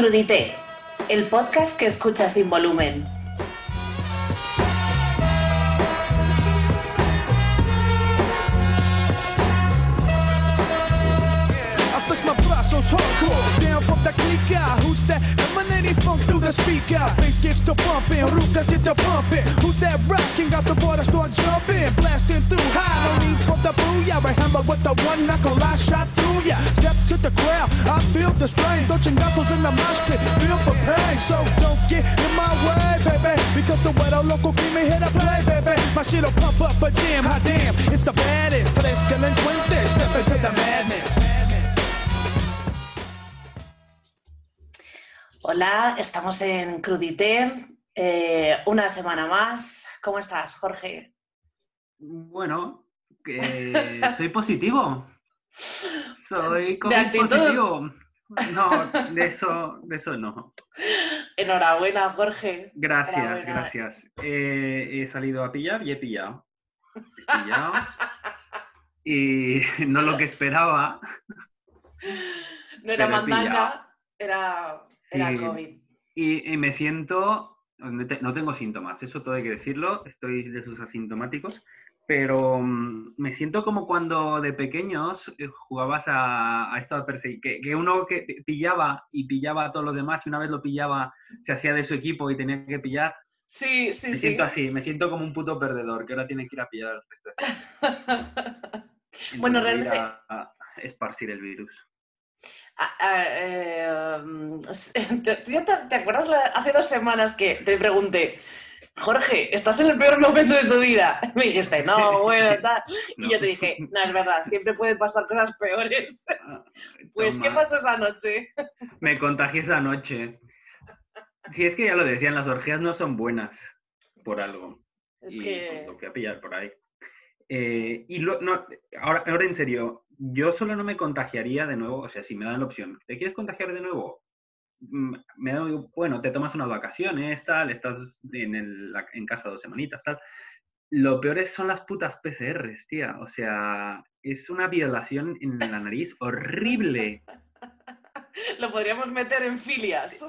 Crudité, el podcast que escuchas sin volumen. The the pumping. Rucas get to pumping. Who's that rocking? Got the water start jumping. Blasting through high. No need for the booyah. I hammer with the one knuckle. I shot through ya. Step to the crowd. I feel the strain. Don't chingazos in the mosh pit. Feel for pain. So don't get in my way, baby. Because the weather local cream me here to play, baby. My shit'll pump up a jam. Hot damn. It's the baddest. Tres delincuentes. Step into the madness. Hola, estamos en Crudité, eh, una semana más. ¿Cómo estás, Jorge? Bueno, soy positivo. Soy COVID positivo. No, de eso, de eso no. Enhorabuena, Jorge. Gracias, Enhorabuena. gracias. Eh, he salido a pillar y he pillado. He pillado. Y no lo que esperaba. No era mandanga, era, era Sí. COVID. Y, y me siento. No te- no tengo síntomas, eso todo hay que decirlo. Estoy de esos asintomáticos. Pero mm, me siento como cuando de pequeños eh, jugabas a, a esto de perseguir. Que, que uno que pillaba y pillaba a todos los demás, y una vez lo pillaba, se hacía de su equipo y tenía que pillar. Sí, sí, Me sí. siento así, me siento como un puto perdedor que ahora tiene que ir a pillar al resto. Bueno, realmente- a- a esparcir el virus. Ah, eh, mm, ¿te, te- acuerdas la- hace dos semanas que te pregunté, Jorge, ¿estás en el peor momento de tu vida? Me dijiste, no, bueno, tal. No. Y yo te dije, no, es verdad, siempre pueden pasar cosas peores. Ah, Pues, ¿qué pasó esa noche? Me contagié esa noche. Si es que ya lo decían, las orgías no son buenas por algo. Es y que... pues, lo fui a pillar por ahí. Eh, y lo- no, ahora, ahora en serio, yo solo no me contagiaría de nuevo, o sea, si me dan la opción, ¿te quieres contagiar de nuevo? Mm, Me da, bueno, te tomas unas vacaciones, tal, estás en, el- la- en casa dos semanitas, tal. Lo peor es, son las putas PCRs, tía. O sea, es una violación en la nariz horrible. Lo podríamos meter en filias.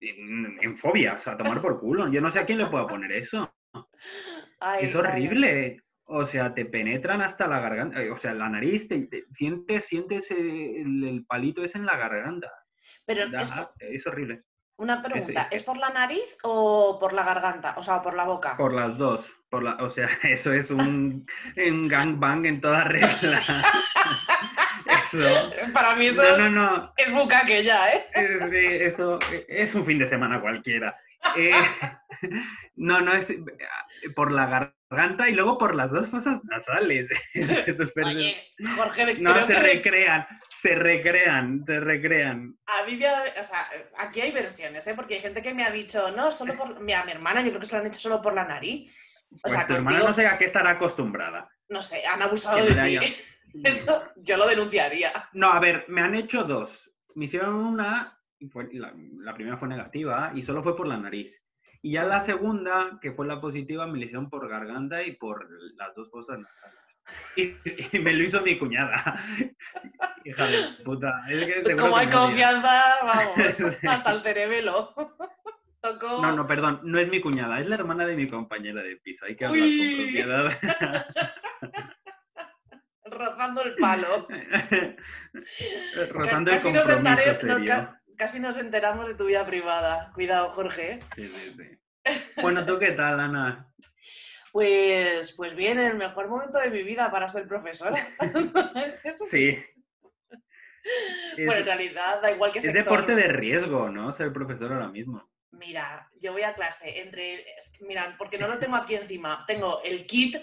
En, en fobias, a tomar por culo. Yo no sé a quién le puedo poner eso. Ay, Es horrible. O sea, te penetran hasta la garganta. eh, O sea, la nariz, te, te- sientes, sientes el, el palito ese en la garganta. Pero Da- es, es horrible. una pregunta, es que- ¿es por la nariz o por la garganta? O sea, por la boca. Por las dos. Por la, o sea, eso es un, un gangbang en toda regla. eso. Para mí eso No, es, no, no. es bucaque ya, ¿eh? Sí, eso es un fin de semana cualquiera. Eh, no, no es por la garganta y luego por las dos fosas nasales. Oye, Jorge, no, creo se que recrean, se recrean, se recrean. a mí me ha- o sea, aquí hay versiones, ¿eh? Porque hay gente que me ha dicho, no, solo por... mi- A mi hermana yo creo que se lo han hecho solo por la nariz. O Pues sea, tu hermana no sé a qué estará acostumbrada. no sé, han abusado de ti. Eso yo lo denunciaría. No, a ver, me han hecho dos. Me hicieron una, fue, la, la primera fue negativa y solo fue por la nariz. Y ya la segunda, que fue la positiva, me la hicieron por garganta y por las dos fosas nasales. Y, y me lo hizo mi cuñada. Hija de puta. Es que seguro Como hay confianza, vamos, hasta el cerebelo. Tocó... No, no, perdón, no es mi cuñada, es la hermana de mi compañera de piso. Hay que hablar Uy. con propiedad. rozando el palo. Rozando Ca- el casi, nos compromiso entare- no, serio. ca- casi nos enteramos de tu vida privada. Cuidado, Jorge. Sí, sí, sí. Bueno, ¿tú qué tal, Ana? Pues, pues bien, el mejor momento de mi vida para ser profesora. Eso sí. Sí. Es, Bueno, en realidad da igual que es sector. deporte de riesgo, ¿no? Ser profesor ahora mismo. Mira, yo voy a clase entre... es Mira, porque no lo tengo aquí encima. Tengo el kit,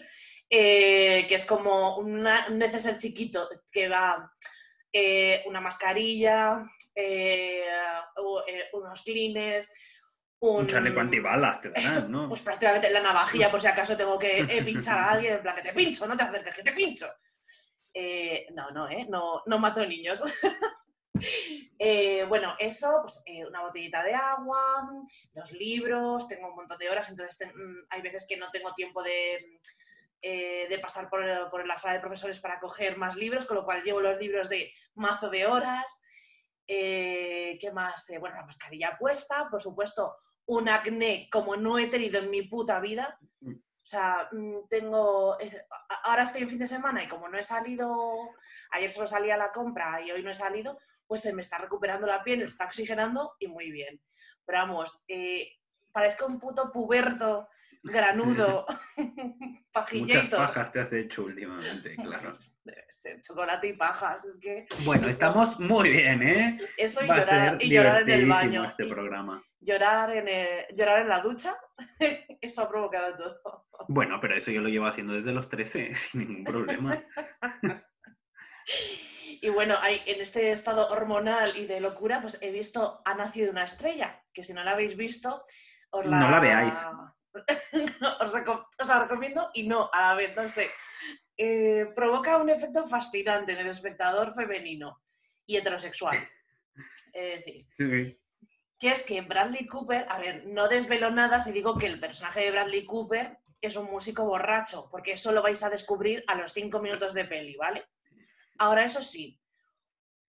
eh, que es como una- un neceser chiquito que va eh, una mascarilla, eh, eh, unos clines, un... Un chaleco antibalas te darán, ¿no? Pues prácticamente la navajilla, por si acaso tengo que eh, pinchar a alguien, en plan, que te pincho, no te acerques, que te pincho. Eh, no, no, ¿eh? No, no mato niños. Eh, bueno, eso, pues una botellita de agua, los libros, tengo un montón de horas, entonces ten- mm, hay veces que no tengo tiempo de, de pasar por, por la sala de profesores para coger más libros, con lo cual llevo los libros de mazo de horas. Eh, ¿Qué más? Eh, bueno, la mascarilla puesta, por supuesto, un acné como no he tenido en mi puta vida. Mm. O sea, mm, tengo. Ahora estoy en fin de semana y como no he salido. Ayer solo salí a la compra y hoy no he salido, pues se me está recuperando la piel, está oxigenando y muy bien. Pero vamos, eh, parezco un puto puberto, granudo, Muchas pajillator. pajas te has hecho últimamente, claro. Debe ser chocolate y pajas, es que Bueno, estamos muy bien, ¿eh? eso y Va a llorar, ser y llorar en el baño. este programa. Llorar, en el- llorar en la ducha, eso ha provocado todo. Bueno, pero eso yo lo llevo haciendo desde los 13, sin ningún problema. Y bueno, hay, en este estado hormonal y de locura, pues he visto Ha nacido una estrella, que si no la habéis visto, os la, No la veáis. os la recomiendo y no, a la vez, no sé. Eh, provoca un efecto fascinante en el espectador femenino y heterosexual. Es decir, Sí. Que es que Bradley Cooper, a ver, no desvelo nada si digo que el personaje de Bradley Cooper es un músico borracho, porque eso lo vais a descubrir a los cinco minutos de peli, ¿vale? Ahora, eso sí,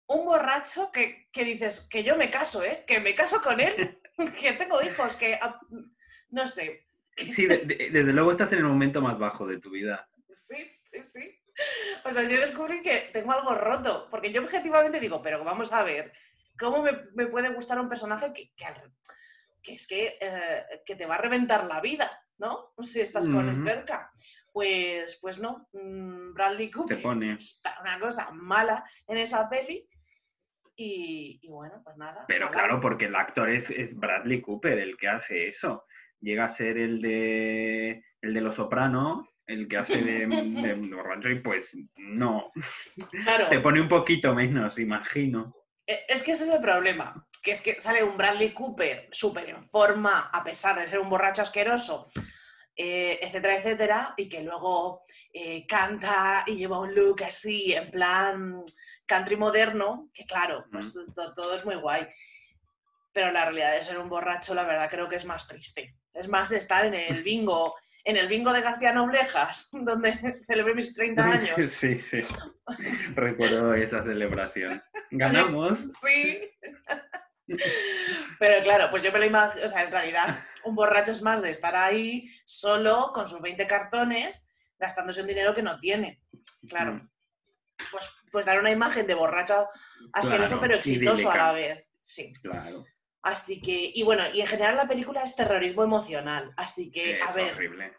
un borracho que, que dices que yo me caso, ¿eh? Que me caso con él, que tengo hijos, que ah, no sé. Sí, de- de- desde luego estás en el momento más bajo de tu vida. Sí, sí, sí. O sea, yo descubrí que tengo algo roto, porque yo objetivamente digo, pero vamos a ver, ¿cómo me, me puede gustar un personaje que, que, al- que es que, eh, que te va a reventar la vida, ¿no? Si estás con él cerca. Pues, pues no, mm, Bradley Cooper Te pone. está una cosa mala en esa peli y, y bueno, pues nada. Pero mala. claro, porque el actor es, es Bradley Cooper el que hace eso. Llega a ser el de el de Los Soprano, el que hace de, de borracho y pues no. Claro. Te pone un poquito menos, imagino. Eh, Es que ese es el problema, que es que sale un Bradley Cooper súper en forma, a pesar de ser un borracho asqueroso, eh, etcétera, etcétera, y que luego eh, canta y lleva un look así, en plan country moderno, que claro, pues to- todo es muy guay. Pero la realidad de ser un borracho, la verdad, creo que es más triste. Es más de estar en el bingo, en el bingo de García Noblejas, donde celebré mis 30 años. Sí, sí. Recuerdo esa celebración. Ganamos. Sí. Pero claro, pues yo me lo imagino, o sea, en realidad un borracho es más de estar ahí solo con sus 20 cartones gastándose un dinero que no tiene. Claro, pues, pues dar una imagen de borracho asqueroso Claro, pero exitoso a la idílica. vez. Sí. Claro. Así que, y bueno, y en general la película es terrorismo emocional. Así que, Es a ver, horrible.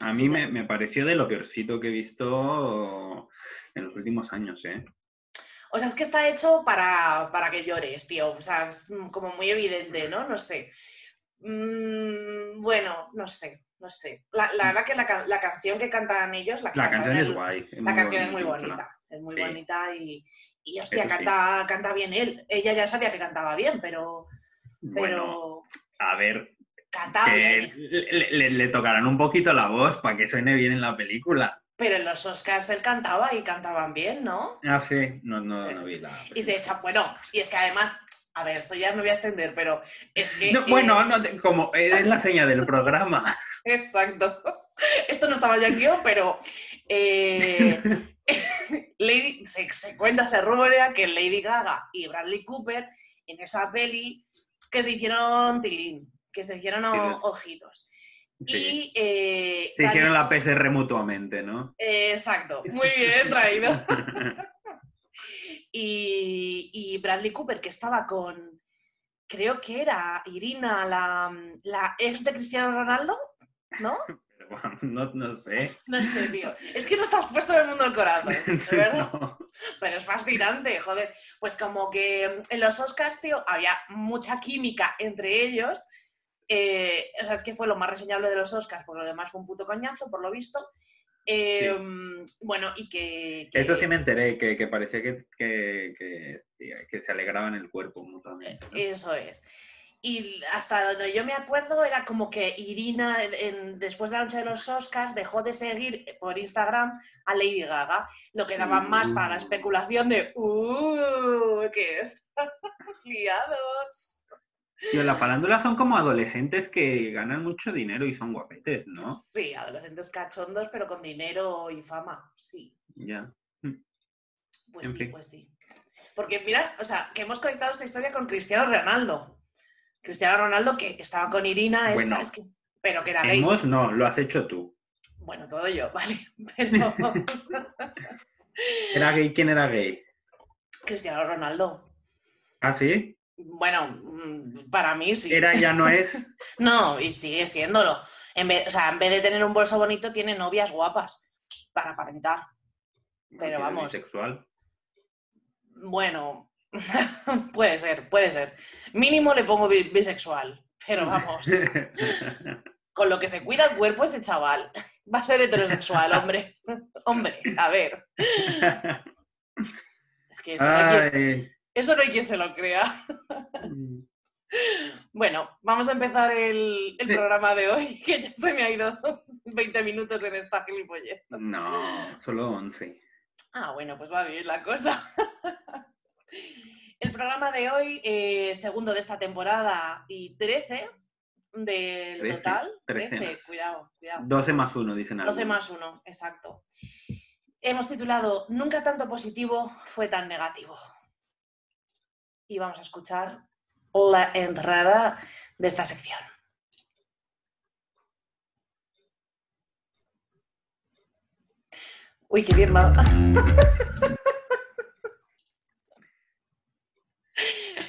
A mí me, me pareció de lo peorcito que he visto en los últimos años, ¿eh? o sea, es que está hecho para, para que llores, tío. O sea, es como muy evidente, ¿no? No sé. Mm, bueno, no sé, no sé. La, la verdad que la, la canción que cantan ellos, la, La canción es guay. es La canción es muy bonita. es muy Sí. bonita y, y hostia, Eso sí. canta, canta bien él. Ella ya sabía que cantaba bien, pero, Bueno, pero a ver, que le, le- le tocarán un poquito la voz para que suene bien en la película. Pero en los Oscars él cantaba y cantaban bien, ¿no? Ah, sí, no, no, no vi la. Y se echa, bueno, y es que además, a ver, esto ya me voy a extender, pero es que... No, eh, bueno, no te- como es la seña del programa. Exacto. Esto no estaba ya en guion, pero eh, Lady, se, se cuenta, se rumorea que Lady Gaga y Bradley Cooper en esa peli que se hicieron tilín, que se hicieron o- ojitos. Sí. Y eh, Se hicieron la PCR mutuamente, ¿no? Eh, exacto, muy bien traído. Y, y Bradley Cooper, que estaba con, creo que era Irina, la, la ex de Cristiano Ronaldo, ¿no? No, no sé. No sé, tío. Es que no estás puesto en el mundo del corazón, de verdad. No. Pero es fascinante, joder. Pues como que en los Oscars, tío, había mucha química entre ellos. Eh, o sea, es que fue lo más reseñable de los Oscars, por lo demás fue un puto coñazo, por lo visto. Eh, Bueno, y que... que- Esto sí me enteré, que, que parecía que, que, que, que se alegraban el cuerpo mutuamente. ¿no? Eso es. Y hasta donde yo me acuerdo era como que Irina, en- después de la noche de los Oscars, dejó de seguir por Instagram a Lady Gaga, lo que daba más para la Uh. especulación de ¡Uh! que están liados. Tío, la farándula son como adolescentes que ganan mucho dinero y son guapetes, ¿no? Sí, adolescentes cachondos, pero con dinero y fama, sí. Ya. Pues En sí, fin. pues sí. Porque mira, o sea, que hemos conectado esta historia con Cristiano Ronaldo. Cristiano Ronaldo que estaba con Irina, esta, Bueno. es que- pero que era gay. Hemos, no, lo has hecho tú. Bueno, todo yo, vale. Pero ¿Era gay? ¿Quién era gay? Cristiano Ronaldo. ¿Ah, sí? Bueno, mm, para mí sí. Era, ya no es. No, y sigue siéndolo. En vez, o sea, en vez de tener un bolso bonito, tiene novias guapas para aparentar. Pero es vamos, bisexual. bueno, puede ser, puede ser. Mínimo le pongo bi- bisexual, pero vamos, con lo que se cuida el cuerpo ese chaval. Va a ser heterosexual, hombre. Hombre, a ver. Es que eso no, hay quien, Ay. eso no hay quien se lo crea. Bueno, vamos a empezar el, programa de hoy, que ya se me ha ido 20 minutos en esta gilipollez. No, solo 11. Ah, bueno, pues va bien la cosa. El programa de hoy, eh, segundo de esta temporada y 13 del 13, total. 13 13, más. cuidado, cuidado. 12 más 1, dicen 12 algunos. más 1, exacto. Hemos titulado Nunca tanto positivo fue tan negativo. Y vamos a escuchar la entrada de esta sección. Uy, qué bien, ¿no?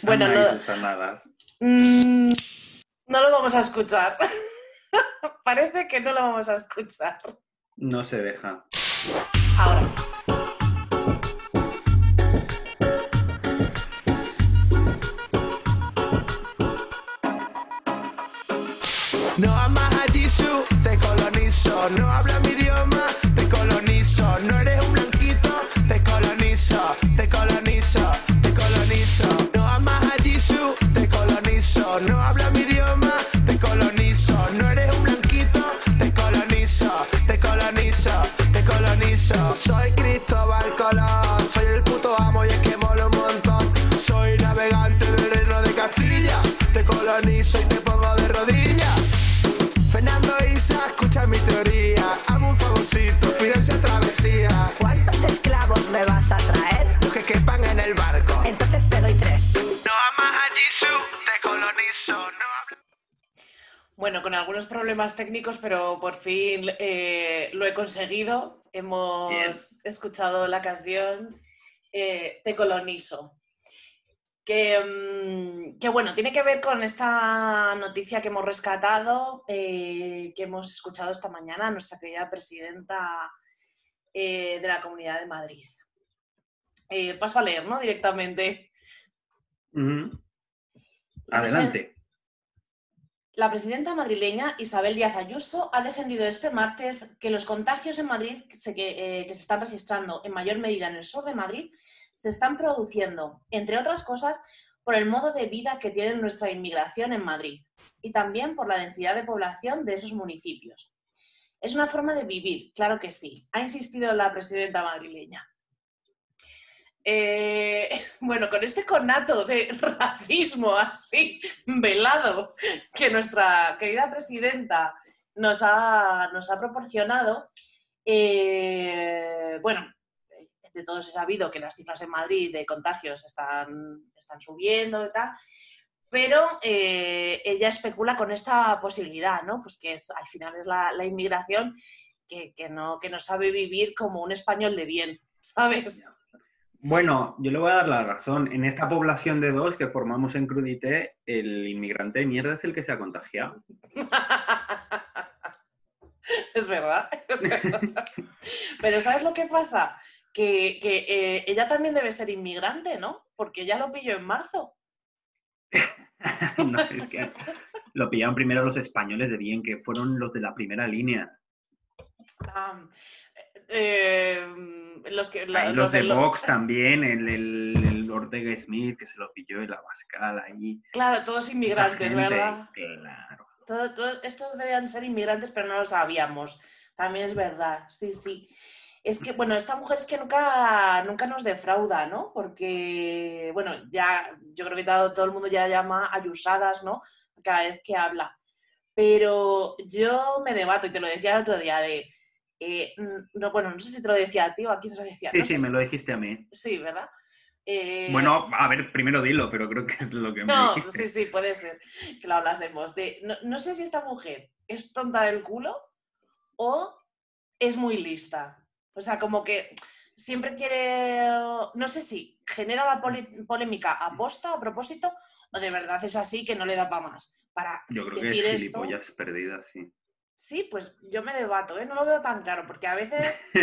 bueno, no, mm, no lo vamos a escuchar. Parece que no lo vamos a escuchar. No se deja. Ahora. No amas a Jisoo, te colonizo. No hablas colonizo y te pongo de rodillas. Fernando Isa, escucha mi teoría. Hazme un favorcito, financia travesía. ¿Cuántos esclavos me vas a traer? Los que quepan en el barco. Entonces te doy tres. No amas a Jisoo, te colonizo. No Bueno, con algunos problemas técnicos, pero por fin eh, lo he conseguido. Hemos Bien. escuchado la canción eh, Te colonizo. Que, mm, que, bueno, tiene que ver con esta noticia que hemos rescatado, eh, que hemos escuchado esta mañana a nuestra querida presidenta eh, de la Comunidad de Madrid. Eh, paso a leer, ¿no? Directamente. Adelante. La presidenta madrileña Isabel Díaz Ayuso ha defendido este martes que los contagios en Madrid se- que, que se están registrando en mayor medida en el sur de Madrid se están produciendo, entre otras cosas, por el modo de vida que tiene nuestra inmigración en Madrid y también por la densidad de población de esos municipios. Es una forma de vivir, claro que sí, ha insistido la presidenta madrileña. Eh, bueno, con este conato de racismo así velado que nuestra querida presidenta nos ha, proporcionado, eh, bueno, de todos he sabido que las cifras en Madrid de contagios están, están subiendo y tal, pero eh, ella especula con esta posibilidad, ¿no? Pues que es, al final es la, la inmigración que, que no, que no sabe vivir como un español de bien, ¿sabes? Bueno, yo le voy a dar la razón. En esta población de dos que formamos en Crudité, el inmigrante de mierda es el que se ha contagiado. es verdad. Pero ¿sabes lo que pasa? Que, que, eh, ella también debe ser inmigrante, ¿no? Porque ella lo pilló en marzo. No, es que lo pillaron primero los españoles de bien, que fueron los de la primera línea. Eh, los que la- Ahí los de Vox también, el, el, el Ortega Smith, que se lo pilló en la Bascal ahí. Claro, todos inmigrantes, gente, ¿verdad? Claro. Todo- todo- estos debían ser inmigrantes, pero no lo sabíamos. También es verdad, sí, sí. Es que, bueno, esta mujer es que nunca, nunca nos defrauda, ¿no? Porque, bueno, ya, yo creo que todo, todo el mundo ya llama ayusadas, ¿no? Cada vez que habla. Pero yo me debato, y te lo decía el otro día, de, eh, mm, no, bueno, no sé si te lo decía a ti o a quién se lo decía. Sí, no sí, me si- lo dijiste a mí. Sí, ¿verdad? Eh, Bueno, a ver, primero dilo, pero creo que es lo que me no, dijiste. sí, sí, puede ser que lo hablásemos. De, no, no sé si esta mujer es tonta del culo o es muy lista. O sea, como que siempre quiere, no sé si genera la polémica a posta, a propósito, o de verdad es así que no le da para más. Para Yo creo que es esto, gilipollas perdida, sí. sí, pues yo me debato, ¿eh? no lo veo tan claro, porque a veces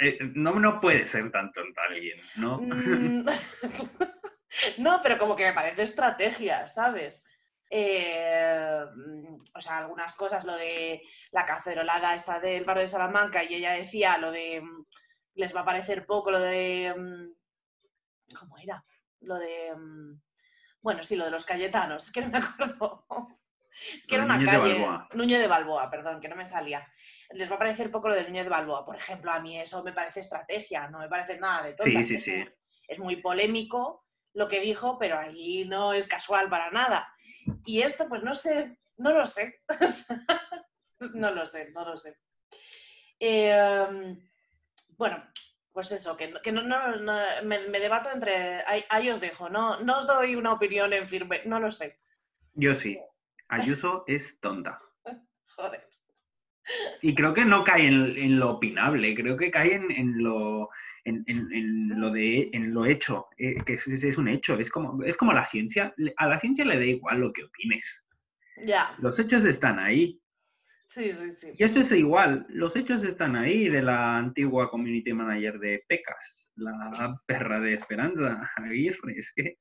Eh, no, no puede ser tan tonta alguien, ¿no? Mm, no, pero como que me parece estrategia, ¿sabes? Eh, mm, o sea, algunas cosas, lo de la cacerolada esta del barrio de Salamanca, y ella decía lo de mm, les va a parecer poco, lo de mm, ¿cómo era? Lo de bueno, sí, lo de los Cayetanos, es que no me acuerdo. Es que era de una Núñez de calle. Balboa. Núñez de Balboa, perdón, que no me salía. Les va a parecer poco lo de Núñez de Balboa. Por ejemplo, a mí eso me parece estrategia, no me parece nada de tonta. Sí, sí, Es sí. muy- Es muy polémico lo que dijo, pero allí no es casual para nada. Y esto, pues no sé, no lo sé. No lo sé, no lo sé. Eh, bueno, pues eso, que, no- que no, no- no- me, me debato entre. Ahí, ahí os dejo, no, no os doy una opinión en firme, no lo sé. Yo sí. Ayuso es tonta. Joder. Y creo que no cae en, en lo opinable, creo que cae en, en lo, en, en- en lo de en lo hecho, eh, que es, es un hecho, es como, es como la ciencia, a la ciencia le da igual lo que opines. Ya, Los hechos están ahí. sí, sí, sí. Y esto es igual, los hechos están ahí de la antigua community manager de Pecas, la perra de Esperanza, Aguirre, es que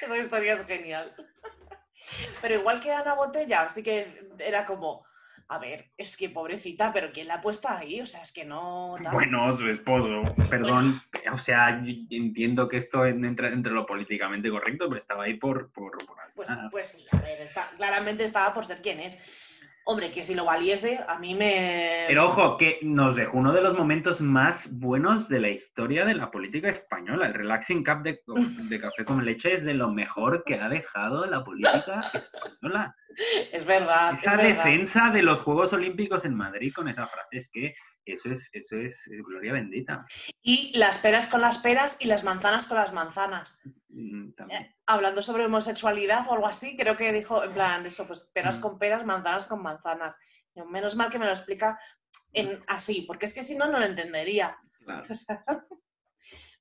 Esa historia es genial. Pero igual que Ana Botella, así que era como, a ver, es que pobrecita, pero ¿quién la ha puesto ahí? O sea, es que no... tal. Bueno, su esposo, perdón, o sea, entiendo que esto entra entre lo políticamente correcto, pero estaba ahí por... por, por Pues, pues sí, a ver, está, claramente estaba por ser quien es. Hombre, que si lo valiese, a mí me... Pero ojo, que nos dejó uno de los momentos más buenos de la historia de la política española. El Relaxing Cup de, de café con leche es de lo mejor que ha dejado la política española. Es verdad. Esa es verdad. defensa de los Juegos Olímpicos en Madrid con esa frase es que eso es, eso es, es gloria bendita. Y las peras con las peras y las manzanas con las manzanas. Mm, también. Eh, Hablando sobre homosexualidad o algo así, creo que dijo, en plan, eso, pues peras Mm. con peras, manzanas con manzanas. Menos mal que me lo explica en, así, porque es que si no, no lo entendería. Claro. O sea,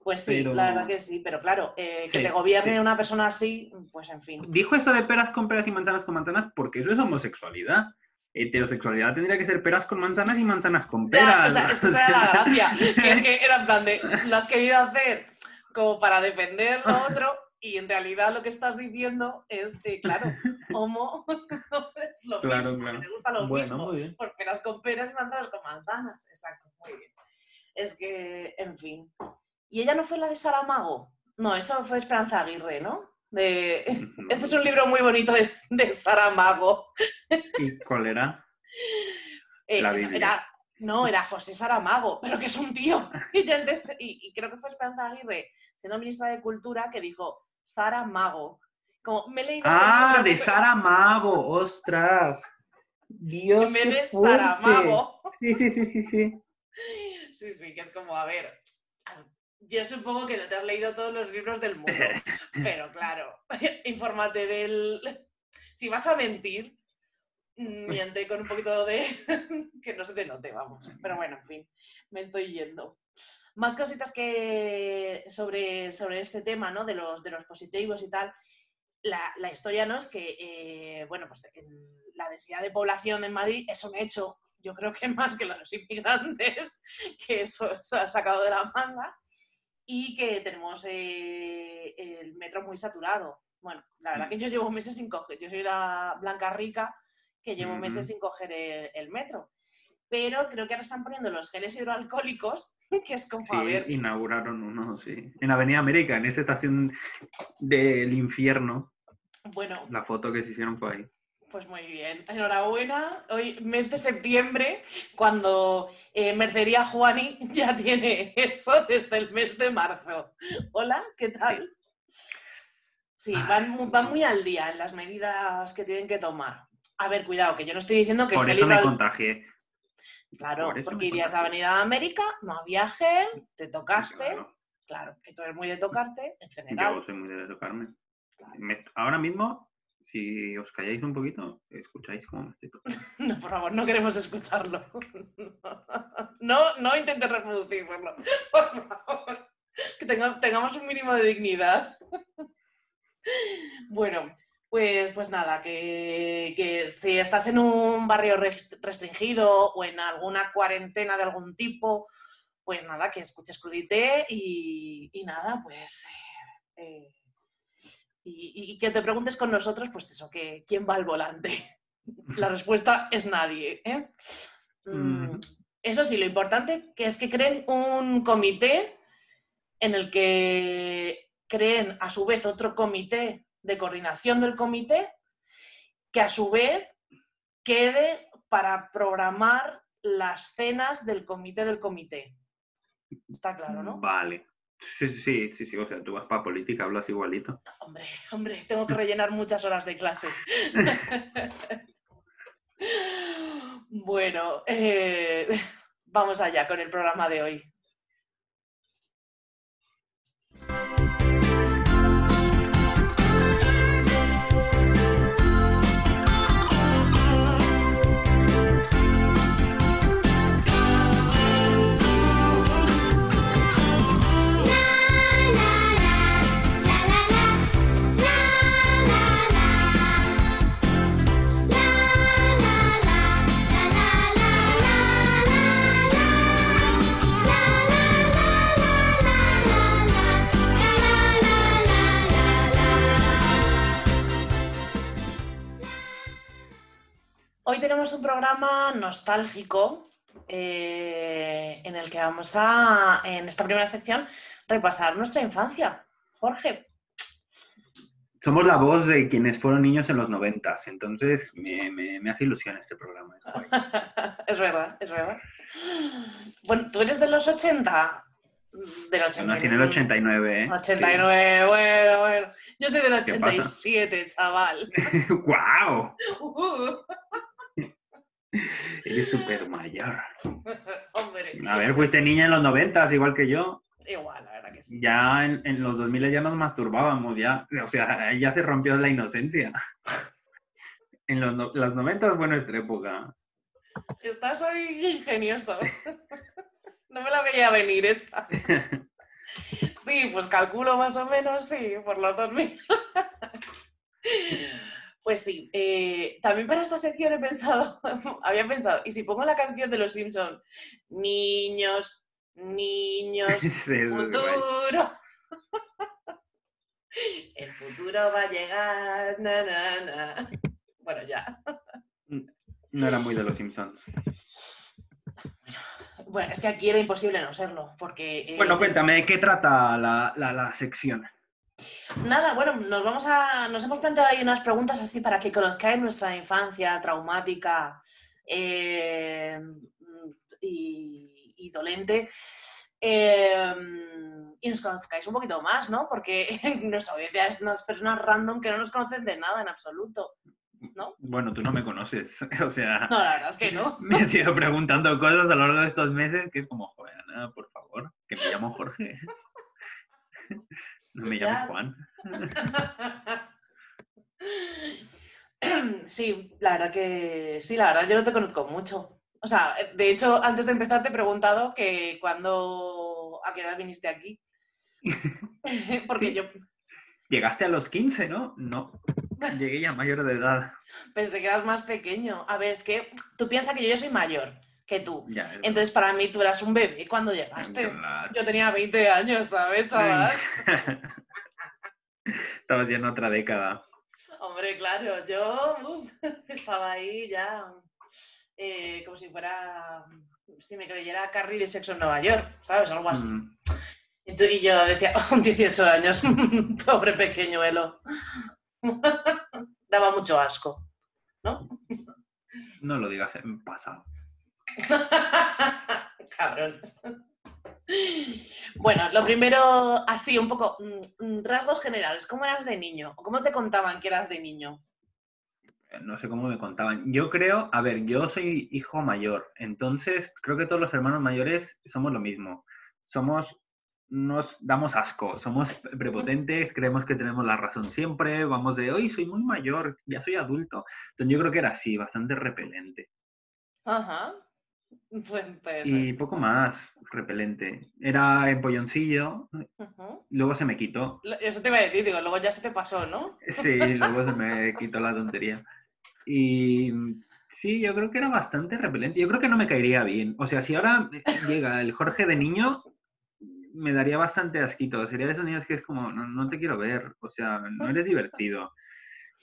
pues sí, Pero- la verdad que sí, pero claro, eh, que Sí, te gobierne sí. una persona así, pues en fin. Dijo eso de peras con peras y manzanas con manzanas porque eso es homosexualidad. Heterosexualidad tendría que ser peras con manzanas y manzanas con Ya, peras. o sea, es que esa era la gracia, que es que era en plan de, lo has querido hacer como para defender lo otro y en realidad lo que estás diciendo es, eh, claro, homo es lo Claro, mismo, claro. te gusta lo Bueno, mismo. muy bien. Pues peras con peras y manzanas con manzanas. Exacto, muy bien. Es que, en fin. ¿Y ella no fue la de Saramago? No, eso fue Esperanza Aguirre, ¿no? De... Este es un libro muy bonito de, de Saramago. ¿Y cuál era? Eh, La Biblia. era, no, era José Saramago, pero que es un tío. Y, creo que fue Esperanza Aguirre, siendo ministra de Cultura, que dijo Saramago. Como me he leído este Ah, libro, de que se- Sara Mago, ostras. Dios. En vez de. Saramago. Sí, sí, sí, sí, sí. Sí, sí, que es como, a ver, yo supongo que no te has leído todos los libros del mundo, pero claro, infórmate del... Si vas a mentir, mm, miente con un poquito de... que no se te note, vamos. Pero bueno, en fin, me estoy yendo. Más cositas que sobre, sobre este tema, ¿no? De los, de los positivos y tal. La, la historia, ¿no? Es que, eh, bueno, pues la densidad de población en Madrid es un hecho, yo creo que más que los inmigrantes, que eso se ha sacado de la manga, y que tenemos eh, el metro muy saturado. Bueno, la verdad que yo llevo meses sin coger, yo soy la blanca rica que llevo meses Ujú. sin coger el, el metro. Pero creo que ahora están poniendo los geles hidroalcohólicos, que es como, Sí, a ver, inauguraron uno, sí. En Avenida América, en esta estación del infierno. bueno, La foto que se hicieron fue ahí. Pues muy bien, enhorabuena. Hoy, mes de septiembre, cuando eh, Mercería Juani ya tiene eso desde el mes de marzo. Hola, ¿qué tal? Sí, van, mu- van muy al día en las medidas que tienen que tomar. A ver, cuidado, que yo no estoy diciendo que Por eso me hidroal- contagié. Claro, por porque irías a. Avenida América, no había gel, te tocaste, Claro. Claro, que tú eres muy de tocarte, en general. Yo soy muy de tocarme. Me- ahora mismo, si os calláis un poquito, escucháis cómo me estoy. No, por favor, no queremos escucharlo. No, no intentes reproducirlo, por favor. Que tenga- tengamos un mínimo de dignidad. Bueno, pues, pues nada, que, que si estás en un barrio rest- restringido o en alguna cuarentena de algún tipo, pues nada, que escuches Crudité y, y nada, pues... eh, y, que te preguntes con nosotros, pues eso, que quién va al volante. La respuesta es nadie. ¿eh? Mm. Eso sí, lo importante que es que creen un comité en el que creen a su vez otro comité de coordinación del comité que a su vez quede para programar las cenas del comité del comité. Está claro, ¿no? Vale. Sí, sí, sí, sí, o sea, tú vas para política, hablas igualito. Hombre, hombre, tengo que rellenar muchas horas de clase. bueno, eh, vamos allá con el programa de hoy. Hoy tenemos un programa nostálgico eh, en el que vamos a, en esta primera sección, repasar nuestra infancia. Jorge, Somos la voz de quienes fueron niños en los noventas, entonces me, me- me hace ilusión este programa. es verdad, es verdad. Bueno, ¿tú eres de los 80? Del Yo 89. nací en el 89, ¿eh? 89, bueno, bueno. Yo soy del ¿Qué pasa? 87, chaval. Sí. ¡Guau! Uh, Eres súper mayor. hombre. A ver, fuiste niña en los noventas, igual que yo. Igual, la verdad que sí. Ya en, en los 2000 ya nos masturbábamos, ya. O sea, ya se rompió la inocencia. En los, no- los 90 fue nuestra época. Estás hoy ingenioso. No me la veía venir esta. Sí, pues calculo más o menos, sí, por los 2000. Pues sí, eh, también para esta sección he pensado, había pensado, ¿y si pongo la canción de los Simpsons? Niños, niños, Sí, futuro. El futuro va a llegar, na, na, na. Bueno, ya. No era muy de los Simpsons. Bueno, es que aquí era imposible no serlo, porque... eh, Bueno, cuéntame, ¿de qué trata la, la- la sección? Nada, bueno, nos vamos a. Nos hemos planteado ahí unas preguntas así para que conozcáis nuestra infancia traumática eh, y, y dolente. eh, y nos conozcáis un poquito más, ¿no? Porque nuestra audiencia es unas personas random que no nos conocen de nada en absoluto. ¿No? Bueno, tú no me conoces. O sea, No, la verdad es que no. me he ido preguntando cosas a lo largo de estos meses que es como, joder, por favor, que me llamo Jorge. No me Ya. llames Juan. Sí, la verdad que sí, la verdad yo no te conozco mucho. O sea, de hecho, antes de empezar te he preguntado que cuando a qué edad viniste aquí. Porque Sí. yo Llegaste a los 15, ¿no? No. Llegué ya mayor de edad. pensé que eras más pequeño. A ver, es que tú piensas que yo soy mayor que tú. Ya, Entonces, para mí tú eras un bebé cuando llegaste. Claro. Yo tenía 20 años, ¿sabes, chaval? Estabas ya en otra década. Hombre, claro, yo uf, estaba ahí ya eh, como si fuera, si me creyera Carrie de Sexo en Nueva York, ¿sabes? Algo así. Mm, Y, yo decía, "Oh, 18 años, pobre pequeñuelo. Daba mucho asco, ¿no? No lo digas en pasado. Cabrón. Bueno, lo primero, así, un poco, mm, mm, rasgos generales. ¿Cómo eras de niño? ¿O cómo te contaban que eras de niño? No sé cómo me contaban. Yo creo, a ver, yo soy hijo mayor, entonces creo que todos los hermanos mayores somos lo mismo. Somos nos damos asco, somos prepotentes, creemos que tenemos la razón siempre, vamos de, hoy soy muy mayor, ya soy adulto. Entonces yo creo que era así, bastante repelente. Ajá. Y poco más repelente. Era empolloncillo, luego se me quitó. Eso te iba a decir, digo, luego ya se te pasó, ¿no? Sí, luego se me quitó la tontería. Y sí, yo creo que era bastante repelente. Yo creo que no me caería bien. O sea, si ahora llega el Jorge de niño, me daría bastante asquito. Sería de esos niños que es como, no, no te quiero ver. O sea, no eres divertido.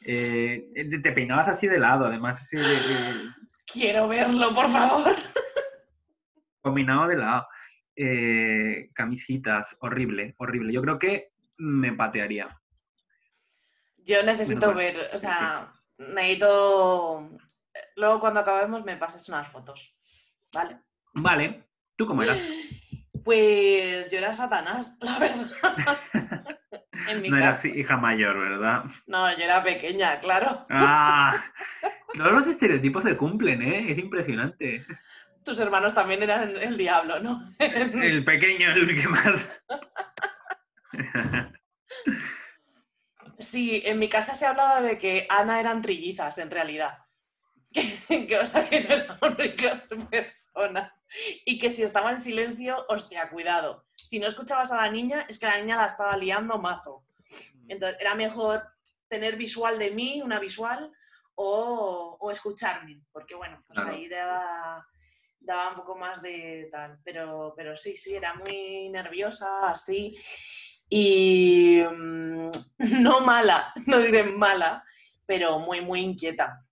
Eh, te peinabas así de lado, además, así de, de- Quiero verlo, por favor. Combinado de lado. Eh, camisitas, horrible, horrible. Yo creo que me patearía. Yo necesito ver, o sea, necesito... Luego cuando acabemos me pasas unas fotos, ¿vale? Vale, ¿tú cómo eras? Pues yo era Satanás, la verdad. en mi No eras hija mayor, ¿verdad? No, yo era pequeña, claro. Ah, todos los estereotipos se cumplen, ¿eh? Es impresionante. Tus hermanos también eran el diablo, ¿no? El pequeño, el que más. Sí, en mi casa se hablaba de que Ana eran trillizas, en realidad. Que, que, o sea, que no era una única persona. Y que si estaba en silencio, hostia, cuidado. Si no escuchabas a la niña, es que la niña la estaba liando mazo. Entonces, era mejor tener visual de mí, una visual, o, o escucharme. Porque, bueno, pues Claro. ahí daba, daba un poco más de tal. Pero, pero sí, sí, era muy nerviosa, así. Y mm, no mala, no diré mala, pero muy, muy inquieta.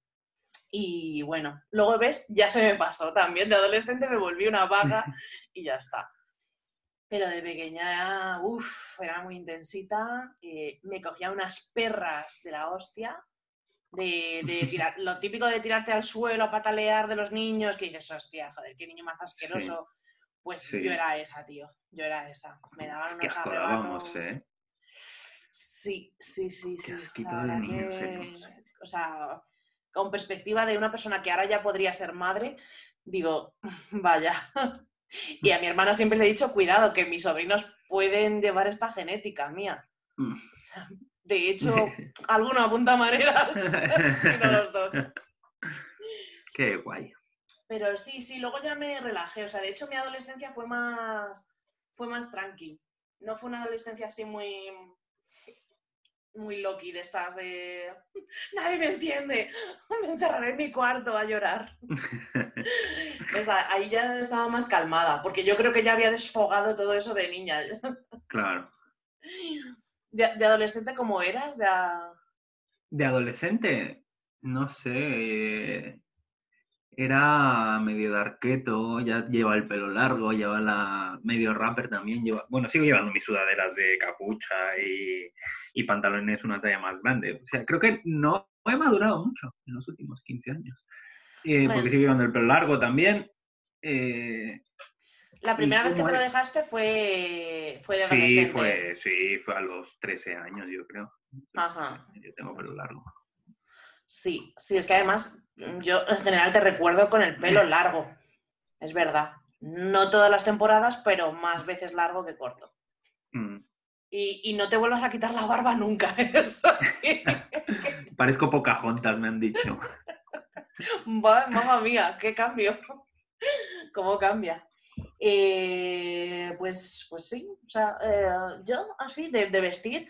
Y bueno, luego ves, ya se me pasó también. De adolescente me volví una vaga y ya está. Pero de pequeña, uff, era muy intensita. eh, me cogía unas perras de la hostia. De, de tirar, lo típico de tirarte al suelo a patalear de los niños, que dices, hostia, joder, qué niño más asqueroso. Pues Sí. yo era esa, tío. Yo era esa. Me daban unos arrebatos. ¿eh? Sí, sí, sí, sí. de niños que, o sea, con perspectiva de una persona que ahora ya podría ser madre, digo, vaya. Y a mi hermana siempre le he dicho, cuidado, que mis sobrinos pueden llevar esta genética mía. Mm. De hecho, alguno apunta maneras, si no los dos. Qué guay. Pero sí, sí, luego ya me relajé. O sea, de hecho mi adolescencia fue más, fue más tranqui. No fue una adolescencia así muy, muy loqui de estas de... Nadie me entiende. Me encerraré en mi cuarto a llorar. Pues ahí ya estaba más calmada, porque yo creo que ya había desfogado todo eso de niña. Claro. De, de adolescente como eras, de a- De adolescente, no sé. eh, Era medio darqueto, ya lleva el pelo largo, lleva la medio rapper también, lleva, bueno, sigo llevando mis sudaderas de capucha y, y pantalones una talla más grande. O sea, creo que no he madurado mucho en los últimos 15 años. Eh, Bueno. Porque sigo llevando el pelo largo también. eh, La primera vez que te lo dejaste fue, fue de sí, adolescente. fue, sí, fue a los 13 años, yo creo. Ajá. Yo tengo pelo largo. Sí, sí, es que además mm, yo en general te recuerdo con el pelo largo. Es verdad. No todas las temporadas, pero más veces largo que corto. Mm. Y, y no te vuelvas a quitar la barba nunca, eso sí. Parezco Pocahontas, me han dicho. Mamma mía, qué cambio. ¿Cómo cambia? Eh, pues, pues sí, o sea, eh, yo así de, de vestir,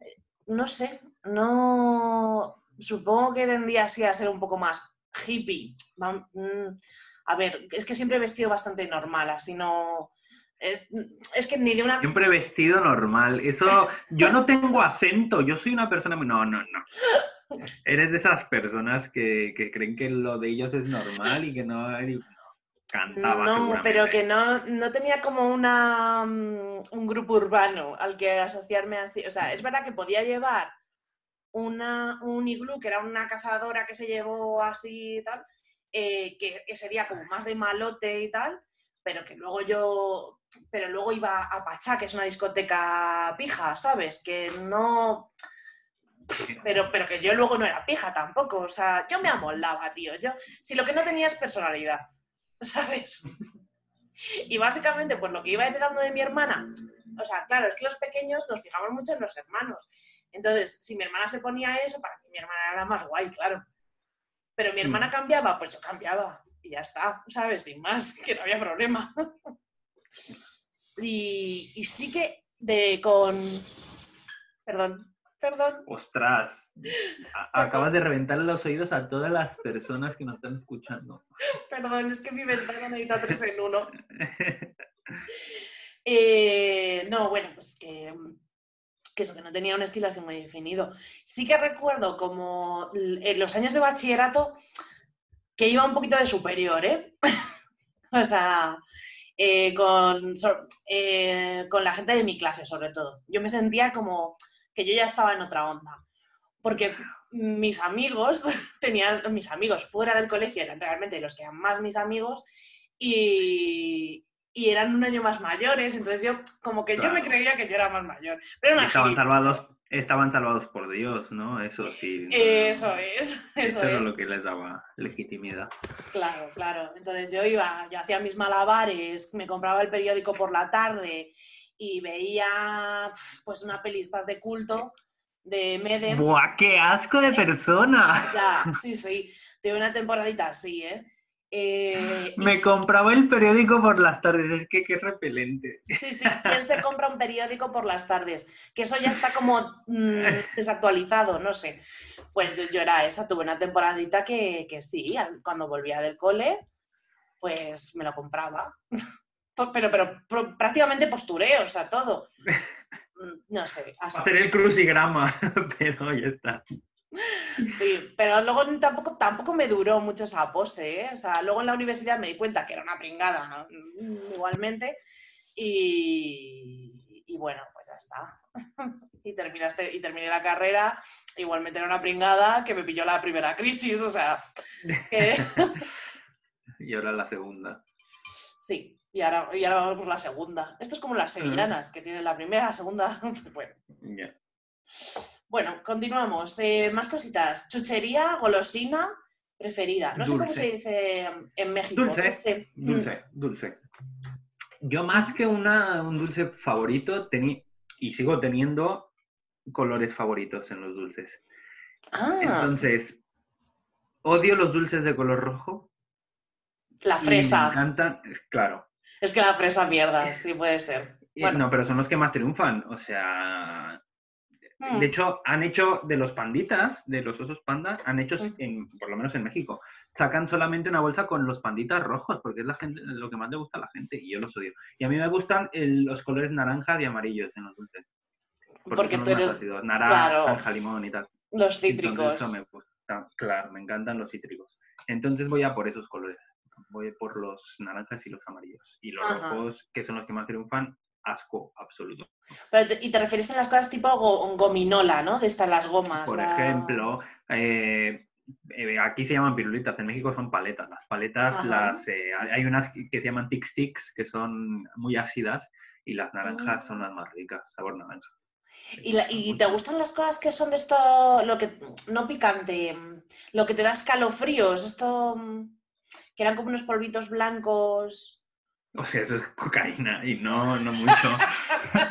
eh, no sé, no, supongo que tendría así a ser un poco más hippie. Mm, A ver, es que siempre he vestido bastante normal, así no... Es, es que ni de una... Siempre vestido normal. Eso, yo no tengo acento, yo soy una persona... No, no, no. Eres de esas personas que, que creen que lo de ellos es normal y que no... y Cantaba No, pero que no, no tenía como una, mm, un grupo urbano al que asociarme así. O sea, es verdad que podía llevar una, un iglú, que era una cazadora que se llevó así y tal, eh, que, que sería como más de malote y tal, pero que luego yo, pero luego iba a Pachá, que es una discoteca pija, ¿sabes? Que no... Pero, pero que yo luego no era pija tampoco, o sea, yo me amoldaba, tío. Yo, si lo que no tenía es personalidad, ¿sabes? Y básicamente, pues lo que iba heredando de mi hermana, o sea, claro, es que los pequeños nos fijamos mucho en los hermanos. Entonces, si mi hermana se ponía eso, para mí mi hermana era más guay, claro. Pero mi hermana cambiaba, pues yo cambiaba. Y ya está, ¿sabes? Sin más, que no había problema. y, y sí que de con... Perdón, perdón. Ostras, a- acabas de reventarle los oídos a todas las personas que nos están escuchando. Perdón, es que mi ventana necesita tres en uno. Eh, no, bueno, pues que, que eso, que no tenía un estilo así muy definido. Sí que recuerdo como en los años de bachillerato que iba un poquito de superior, ¿eh? o sea, eh, con, so- eh, con la gente de mi clase, sobre todo. Yo me sentía como que yo ya estaba en otra onda. Porque mis amigos tenían, mis amigos fuera del colegio eran realmente los que eran más mis amigos y, y eran un año más mayores, entonces yo como que yo me creía que yo era más mayor. Pero una Estaban gilipollas. salvados, estaban salvados por Dios, ¿no? Eso sí. no- Eso es, eso era es. lo que les daba legitimidad. Claro, claro. Entonces yo iba, yo hacía mis malabares, me compraba el periódico por la tarde y veía pues una pelistas de culto de Medem. ¡Buah, qué asco de persona! Ya, sí, sí. Tuve una temporadita así, ¿eh? Eh, y- Me compraba el periódico por las tardes, es que qué repelente. Sí, sí, ¿quién se compra un periódico por las tardes? Que eso ya está como mm, desactualizado, no sé. Pues yo, yo era esa, tuve una temporadita que, que sí, cuando volvía del cole, pues me lo compraba. Pero, pero, prácticamente postureo, o sea, todo. Mm, No sé. Hacer el crucigrama, pero ya está. Sí, pero luego tampoco, tampoco me duró mucho esa pose, ¿eh? O sea, luego en la universidad me di cuenta que era una pringada, ¿no? Mm, igualmente, y, y bueno, pues ya está. Y, terminaste, y terminé la carrera, igualmente era una pringada que me pilló la primera crisis, o sea, que Y ahora la segunda. sí, y ahora, y ahora vamos por la segunda. Esto es como las sevillanas, que tienen la primera, la segunda, pues bueno. Bueno, continuamos. Eh, más cositas. Chuchería, golosina, preferida. No sé cómo Dulce. se dice en México. Dulce. Mm, Dulce, dulce. Yo más que una, un dulce favorito, tenía y sigo teniendo colores favoritos en los dulces. Ah, Entonces, odio los dulces de color rojo. la y Me fresa. encantan, claro. Es que la fresa mierda, sí puede ser. Eh, Bueno. No, pero son los que más triunfan. O sea, Mm. de hecho, han hecho de los panditas, de los osos panda, han hecho, Mm. en, por lo menos en México, sacan solamente una bolsa con los panditas rojos, porque es la gente, lo que más le gusta a la gente, y yo los odio. Y a mí me gustan el- los colores naranjas y amarillos en los dulces. Porque son tú eres ácidos, naranja, claro. limón y tal. los Entonces cítricos. eso me gusta, claro, me encantan los cítricos. Entonces voy a por esos colores. Voy por los naranjas y los amarillos. Y los Ajá. rojos, que son los que más triunfan, asco absoluto. Pero te- y te referiste a las cosas tipo go- gominola, ¿no? De estas las gomas. Por la- ejemplo, eh, eh, aquí se llaman pirulitas, en México son paletas. Las paletas, Ajá. las eh, hay unas que se llaman tic tics, que son muy ácidas, y las naranjas Ah. son las más ricas, sabor naranja. ¿Y, la- y te gustan las cosas que son de esto, lo que, no picante, mm, lo que te da escalofríos, esto, mm, que eran como unos polvitos blancos? O sea, eso es cocaína y no, no mucho.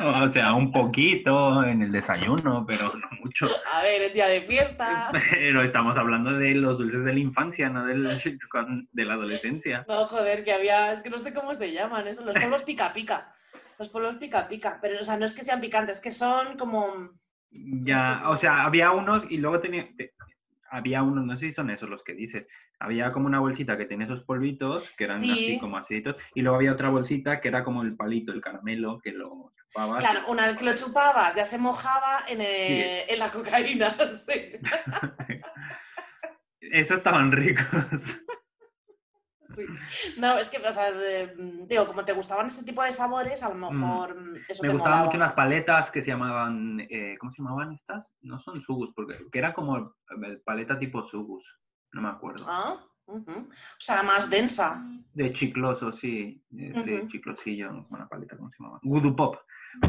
o sea, un poquito en el desayuno, pero no mucho. A ver, el día de fiesta. Pero estamos hablando de los dulces de la infancia, no del, de la adolescencia. No, joder, que había, es que no sé cómo se llaman, eso, los polvos pica pica. Los polvos pica pica, pero o sea, no es que sean picantes, que son como... Ya, o sea, había unos y luego tenía, te- había unos, no sé si son esos los que dices, había como una bolsita que tenía esos polvitos, que eran Sí. así como aciditos, y luego había otra bolsita que era como el palito, el caramelo, que lo chupabas. Claro, una vez que lo chupabas ya se mojaba en, eh, en la cocaína. sí. Esos estaban ricos. Sí. No, es que, o sea, de- mm, digo, como te gustaban ese tipo de sabores, a lo mejor mm, eso Me te gustaban molaba. mucho las paletas que se llamaban, eh, ¿cómo se llamaban estas? No son sugus, porque que era como el paleta tipo sugus, no me acuerdo. Ah. O sea, más densa. De chicloso, sí, de, de Ujú. chiclosillo, una paleta, ¿cómo se llama? Voodoo Pop.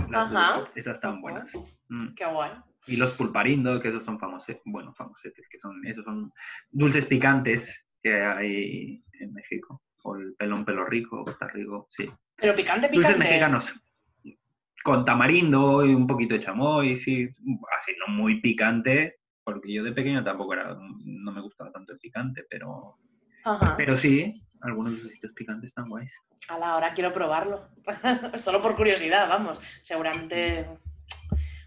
Las Ajá. Pop, esas están buenas. Mm. Qué guay. Y los pulparindo, que esos son famosos, bueno, famosetes, que son, esos son dulces picantes que hay en México. O el pelón pelo rico, está rico, sí. Pero picante, Dulces picante. mexicanos. con tamarindo y un poquito de chamoy, sí, así no muy picante, porque yo de pequeño tampoco era, no me gustaba tanto el picante, pero, Ajá. pero sí, algunos de los sitios picantes están guays. A la hora quiero probarlo. Solo por curiosidad, vamos. Seguramente.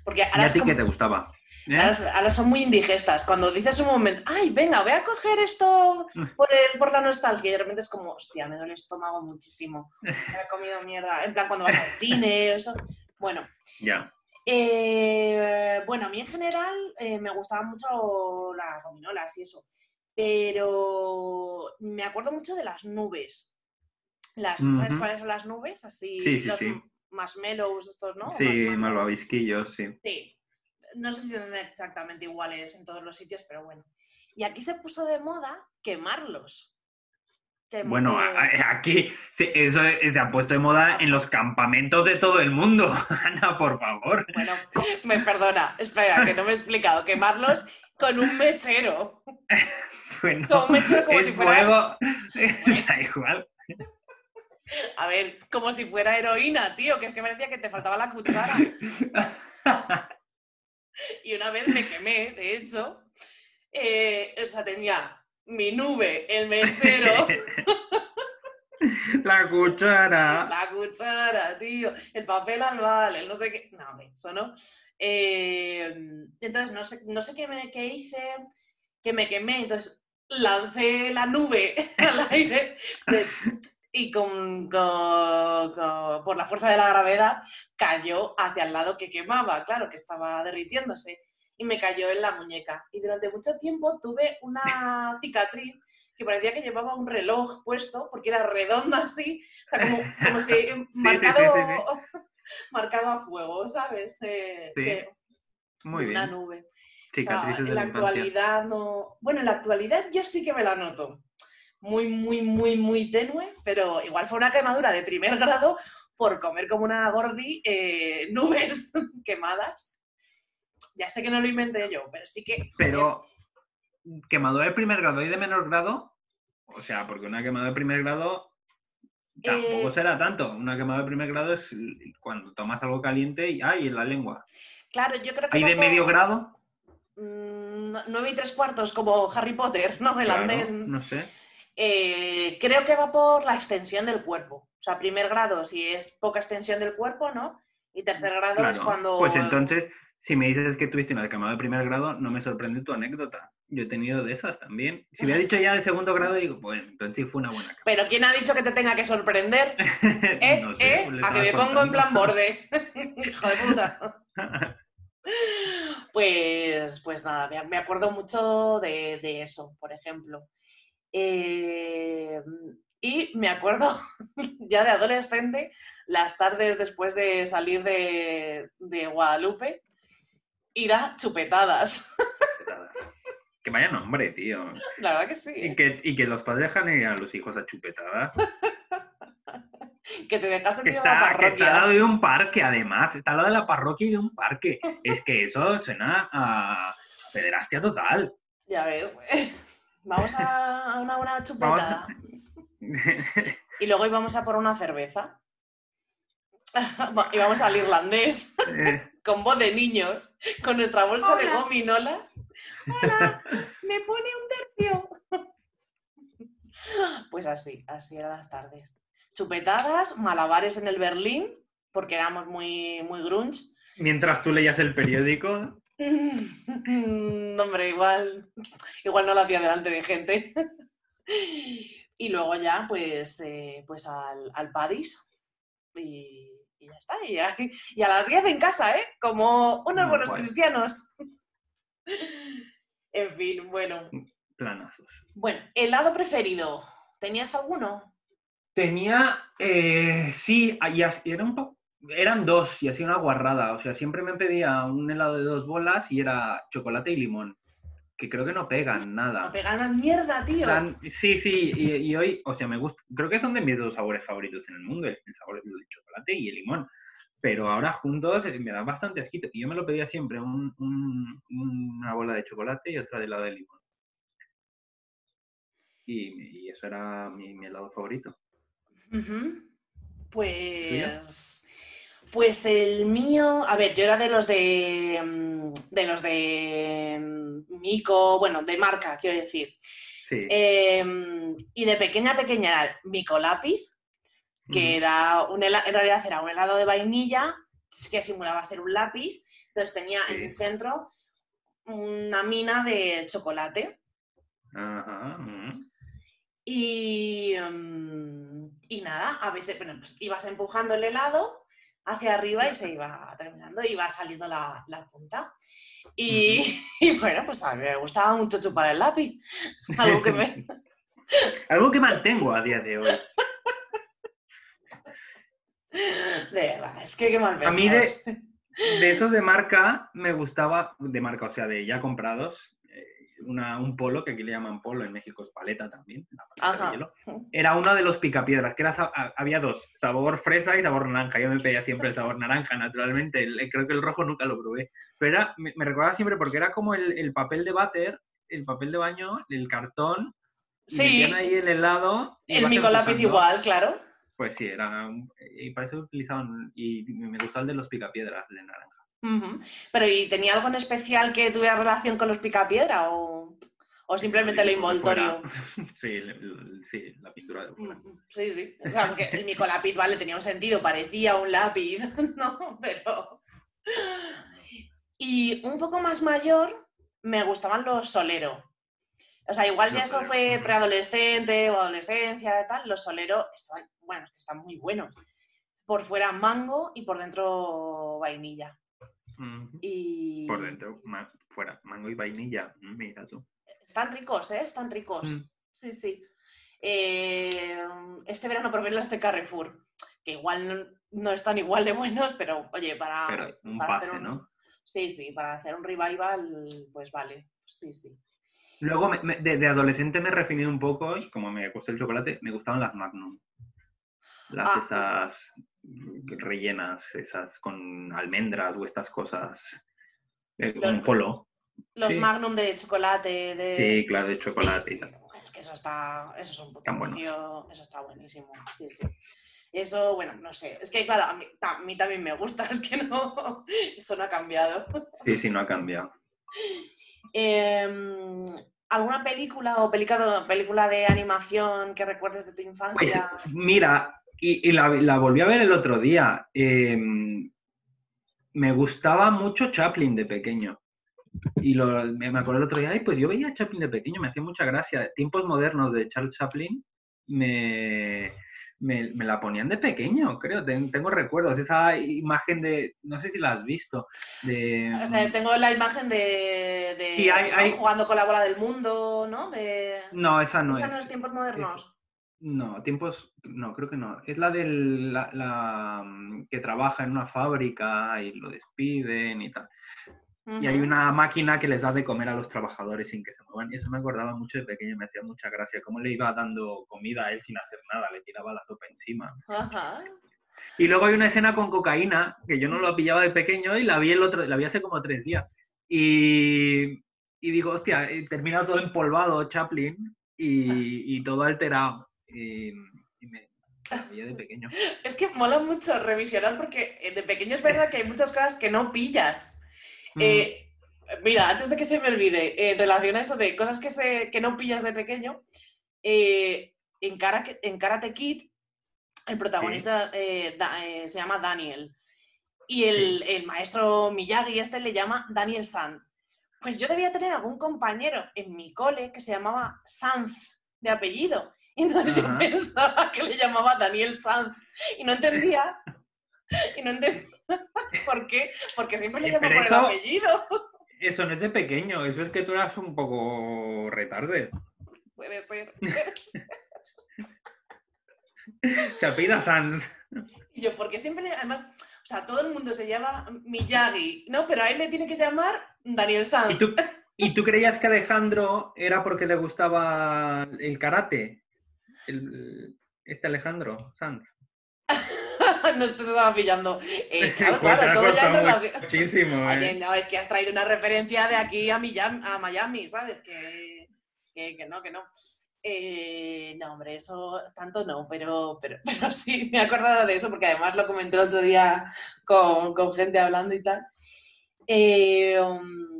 Porque ¿Y ahora, a ti como- qué te gustaba? ¿Eh? ahora- ahora son muy indigestas. Cuando dices un momento, ay, venga, voy a coger esto por, el- por la nostalgia, y de repente es como, hostia, me duele el estómago muchísimo. Me he comido mierda. En plan, cuando vas al cine, eso. Bueno, Ya. eh, bueno, a mí en general eh, me gustaban mucho las gominolas y eso, pero me acuerdo mucho de las nubes. Las, ¿Sabes cuáles son las nubes? Así, Sí, sí, los sí. Marshmallows estos, ¿no? Sí, malvavisquillos, sí. Sí. No sé si son exactamente iguales en todos los sitios, pero bueno. Y aquí se puso de moda quemarlos. Quem- Bueno, aquí sí, eso es- se ha puesto de moda en los campamentos de todo el mundo. Ana, por favor. Bueno, me perdona, espera, que no me he explicado. Quemarlos con un mechero. Bueno, Como un mechero, como si fuera- fuego. da igual. A ver, como si fuera heroína, tío, que es que me decía que te faltaba la cuchara. Y una vez me quemé, de hecho. Eh, o sea, tenía mi nube, el mechero, La cuchara. la cuchara, tío, el papel albal, el no sé qué. No, eso no. Eh, entonces, no sé, no sé qué, me, qué hice, que me quemé. Entonces, lancé la nube al aire de- y con, con- con- por la fuerza de la gravedad cayó hacia el lado que quemaba, claro, que estaba derritiéndose, y me cayó en la muñeca. Y durante mucho tiempo tuve una cicatriz que parecía que llevaba un reloj puesto, porque era redonda así, o sea, como, como si sí, marcado, sí, marcado a fuego, ¿sabes? Sí, de- Muy de una bien. nube. O sea, Cicatrices en la actualidad no. Bueno, en la actualidad yo sí que me la noto. Muy, muy, muy, muy tenue, pero igual fue una quemadura de primer grado por comer como una gordi eh, nubes quemadas. Ya sé que no lo inventé yo, pero sí que. Pero, quemadura de primer grado y de menor grado, o sea, porque una quemadura de primer grado tampoco Eh, será tanto. Una quemadura de primer grado es cuando tomas algo caliente y ¡ay! en la lengua. Claro, yo creo que. ¿Hay de medio grado? mm, nueve y tres cuartos, como Harry Potter, ¿no? El Claro, andén. no sé. Eh, creo que va por la extensión del cuerpo. O sea, primer grado si es poca extensión del cuerpo, ¿no? Y tercer grado es cuando... Pues entonces, si me dices que tuviste una quemadura de primer grado, no me sorprende tu anécdota. Yo he tenido de esas también. Si hubiera dicho ya de segundo grado, digo, pues entonces sí fue una buena Pero ¿quién ha dicho que te tenga que sorprender? ¿Eh? No sé, ¿Eh? A que me pongo en plan borde. Hijo de puta. Pues, pues nada, me, me acuerdo mucho de, de eso, por ejemplo. Eh, y me acuerdo ya de adolescente, las tardes después de salir de, de Guadalupe, ir a chupetadas. Que vaya nombre, tío. La verdad que sí. Y que, y que los padres dejan ir a los hijos a chupetadas. Que te ir a la está, que está al parroquia. lado de un parque, además. Está al lado de la parroquia y de un parque. Es que eso suena a pederastia total. Ya ves. Vamos a una, una Vamos chupetada. Y luego íbamos a por una cerveza. íbamos al irlandés Eh, con voz de niños, con nuestra bolsa de gominolas. ¡Hola! ¡Me pone un tercio! Pues así, así eran las tardes. Chupetadas, malabares en el Berlín, porque éramos muy, muy grunge. Mientras tú leías el periódico, Mm, hombre, igual, igual no lo hacía delante de gente. Y luego ya, pues, eh, pues al, al París. Y, y ya está. Y a, y a las 10 en casa, ¿eh? Como unos Muy buenos guay. cristianos. En fin, bueno. planazos. Bueno, helado preferido. ¿Tenías alguno? Tenía, eh, sí, y era un po- eran dos y hacía una guarrada. O sea, siempre me pedía un helado de dos bolas y era chocolate y limón, que creo que no pegan nada. No pegan a mierda, tío. sí, sí, y, y hoy, o sea, me gusta, creo que son de mis dos sabores favoritos en el mundo, el, sabor del chocolate y el limón. Pero ahora juntos eh, me da bastante asquito. Y yo me lo pedía siempre, un- un- una bola de chocolate y otra de helado de limón. Y, y eso era mi, mi helado favorito. Pues. Pues el mío, a ver, yo era de los de. mm, de los de. mm, Mico, bueno, de marca, quiero decir. Sí. Eh, y de pequeña, pequeña era Mico Lápiz, que era un hela- en realidad era un helado de vainilla que simulaba ser un lápiz. Entonces tenía en el centro una mina de chocolate. Ajá, mm. Y, mm, y nada, a veces, bueno, pues ibas empujando el helado hacia arriba y se iba terminando, iba saliendo la, la punta. Y, y bueno, pues a mí me gustaba mucho chupar el lápiz. Algo que me, Algo que mantengo a día de hoy. De verdad, es que qué mal A mí de- esos de marca me gustaba, de marca, o sea, de ya comprados, una, un polo, que aquí le llaman polo, en México es paleta también, la paleta de hielo. Era uno de los picapiedras, que era, había dos, sabor fresa y sabor naranja. Yo me pedía siempre el sabor naranja, naturalmente. el- creo que el rojo nunca lo probé. Pero era, me, me recordaba siempre porque era como el, el papel de váter, el papel de baño, el cartón, y Sí, metían ahí el helado. y el micolápiz empujando. igual, claro. Pues sí, era, y para eso utilizaban, y me gustaba el de los picapiedras de naranja. Pero ¿y tenía algo en especial que tuviera relación con los picapiedra o, o simplemente el Digo, que envoltorio? Sí, el- el- sí, la pintura de fuera. Sí, sí. O sea, porque el micolápiz, vale, tenía un sentido, parecía un lápiz, ¿no? Pero. Y un poco más mayor, me gustaban los solero. O sea, igual ya eso fue preadolescente o adolescencia y tal. Los solero estaban, bueno, están muy buenos. Por fuera mango y por dentro vainilla. Y Por dentro, fuera, mango y vainilla. Mira tú. están ricos, ¿eh? Están ricos. Mm. Sí, sí. Eh, este verano probé las de Carrefour, que igual no, no están igual de buenos, pero oye, para, Pero un para hacer pase, un- ¿no? Sí, sí, para hacer un revival, pues vale. Sí, sí. Luego, me- me- de, de adolescente me refiní un poco y como me gustó el chocolate, me gustaban las Magnum. Las Ah. esas rellenas, esas con almendras o estas cosas. Eh, Los- un polo. Los Sí. Magnum de chocolate, de... Sí, claro, de chocolate sí, y tal. Es que eso está, eso es un puto eso está buenísimo. Sí, sí. Eso, bueno, no sé. Es que, claro, a mí, a mí también me gusta, es que no, eso no ha cambiado. Sí, sí, no ha cambiado. Em, ¿Alguna película o película, película de animación que recuerdes de tu Pues infancia? mira, y, y la, la volví a ver el otro día. eh, me gustaba mucho Chaplin de pequeño. Y lo- me acuerdo el otro día, ay, pues yo veía a Chaplin de pequeño, me hacía mucha gracia. Tiempos modernos de Charles Chaplin me, me, me la ponían de pequeño, creo. Ten- tengo recuerdos, esa imagen de, no sé si la has visto, de... O sea, tengo la imagen de, de Sí, hay- ¿no? hay- jugando con la bola del mundo, ¿no? De... No, esa no ¿Esa es. no es tiempos modernos? No, tiempos, no, creo que no. Es la del la, la, mm, que trabaja en una fábrica y lo despiden y tal. Y hay una máquina que les da de comer a los trabajadores sin que se muevan. Y eso me acordaba mucho de pequeño, me hacía mucha gracia. Cómo le iba dando comida a él sin hacer nada, le tiraba la sopa encima. Ajá. Y luego hay una escena con cocaína, que yo no lo pillaba de pequeño y la vi el otro, la vi hace como tres días. Y, y digo, hostia, termina todo empolvado Chaplin y, y todo alterado. Y, y me, de pequeño. Es que mola mucho revisionar porque eh, de pequeño es verdad que hay muchas cosas que no pillas. Mm. Eh, mira, antes de que se me olvide, en relación a eso de cosas que, se, que no pillas de pequeño, eh, en, Karate, en Karate Kid, el protagonista eh, da- se llama Daniel y el, el maestro Miyagi este le llama Daniel San. Pues yo debía tener algún compañero en mi cole que se llamaba Sanz de apellido. Y entonces Ajá. yo pensaba que le llamaba Daniel Sanz y no entendía. Y no entendía por qué, porque siempre le Eh, llamo por el apellido. Eso no es de pequeño, eso es que tú eras un poco retarde. Puede ser. puede ser. Se apellida Sanz. Y yo, porque siempre, le- además, o sea, todo el mundo se llama Miyagi, ¿no? Pero a él le tiene que llamar Daniel ¿Y Sanz. tú, ¿Y tú creías que Alejandro era porque le gustaba el karate? El- este Alejandro Sanz. no te estaba pillando. Eh, claro, claro, todo ya muchísimo, ¿eh? Oye, no, es que has traído una referencia de aquí a Miami, a Miami ¿sabes? Que, que, que no, que no. Eh, no, hombre, eso tanto no, pero, pero, pero sí, me he acordado de eso porque además lo comenté el otro día con, con gente hablando y tal. Eh, um,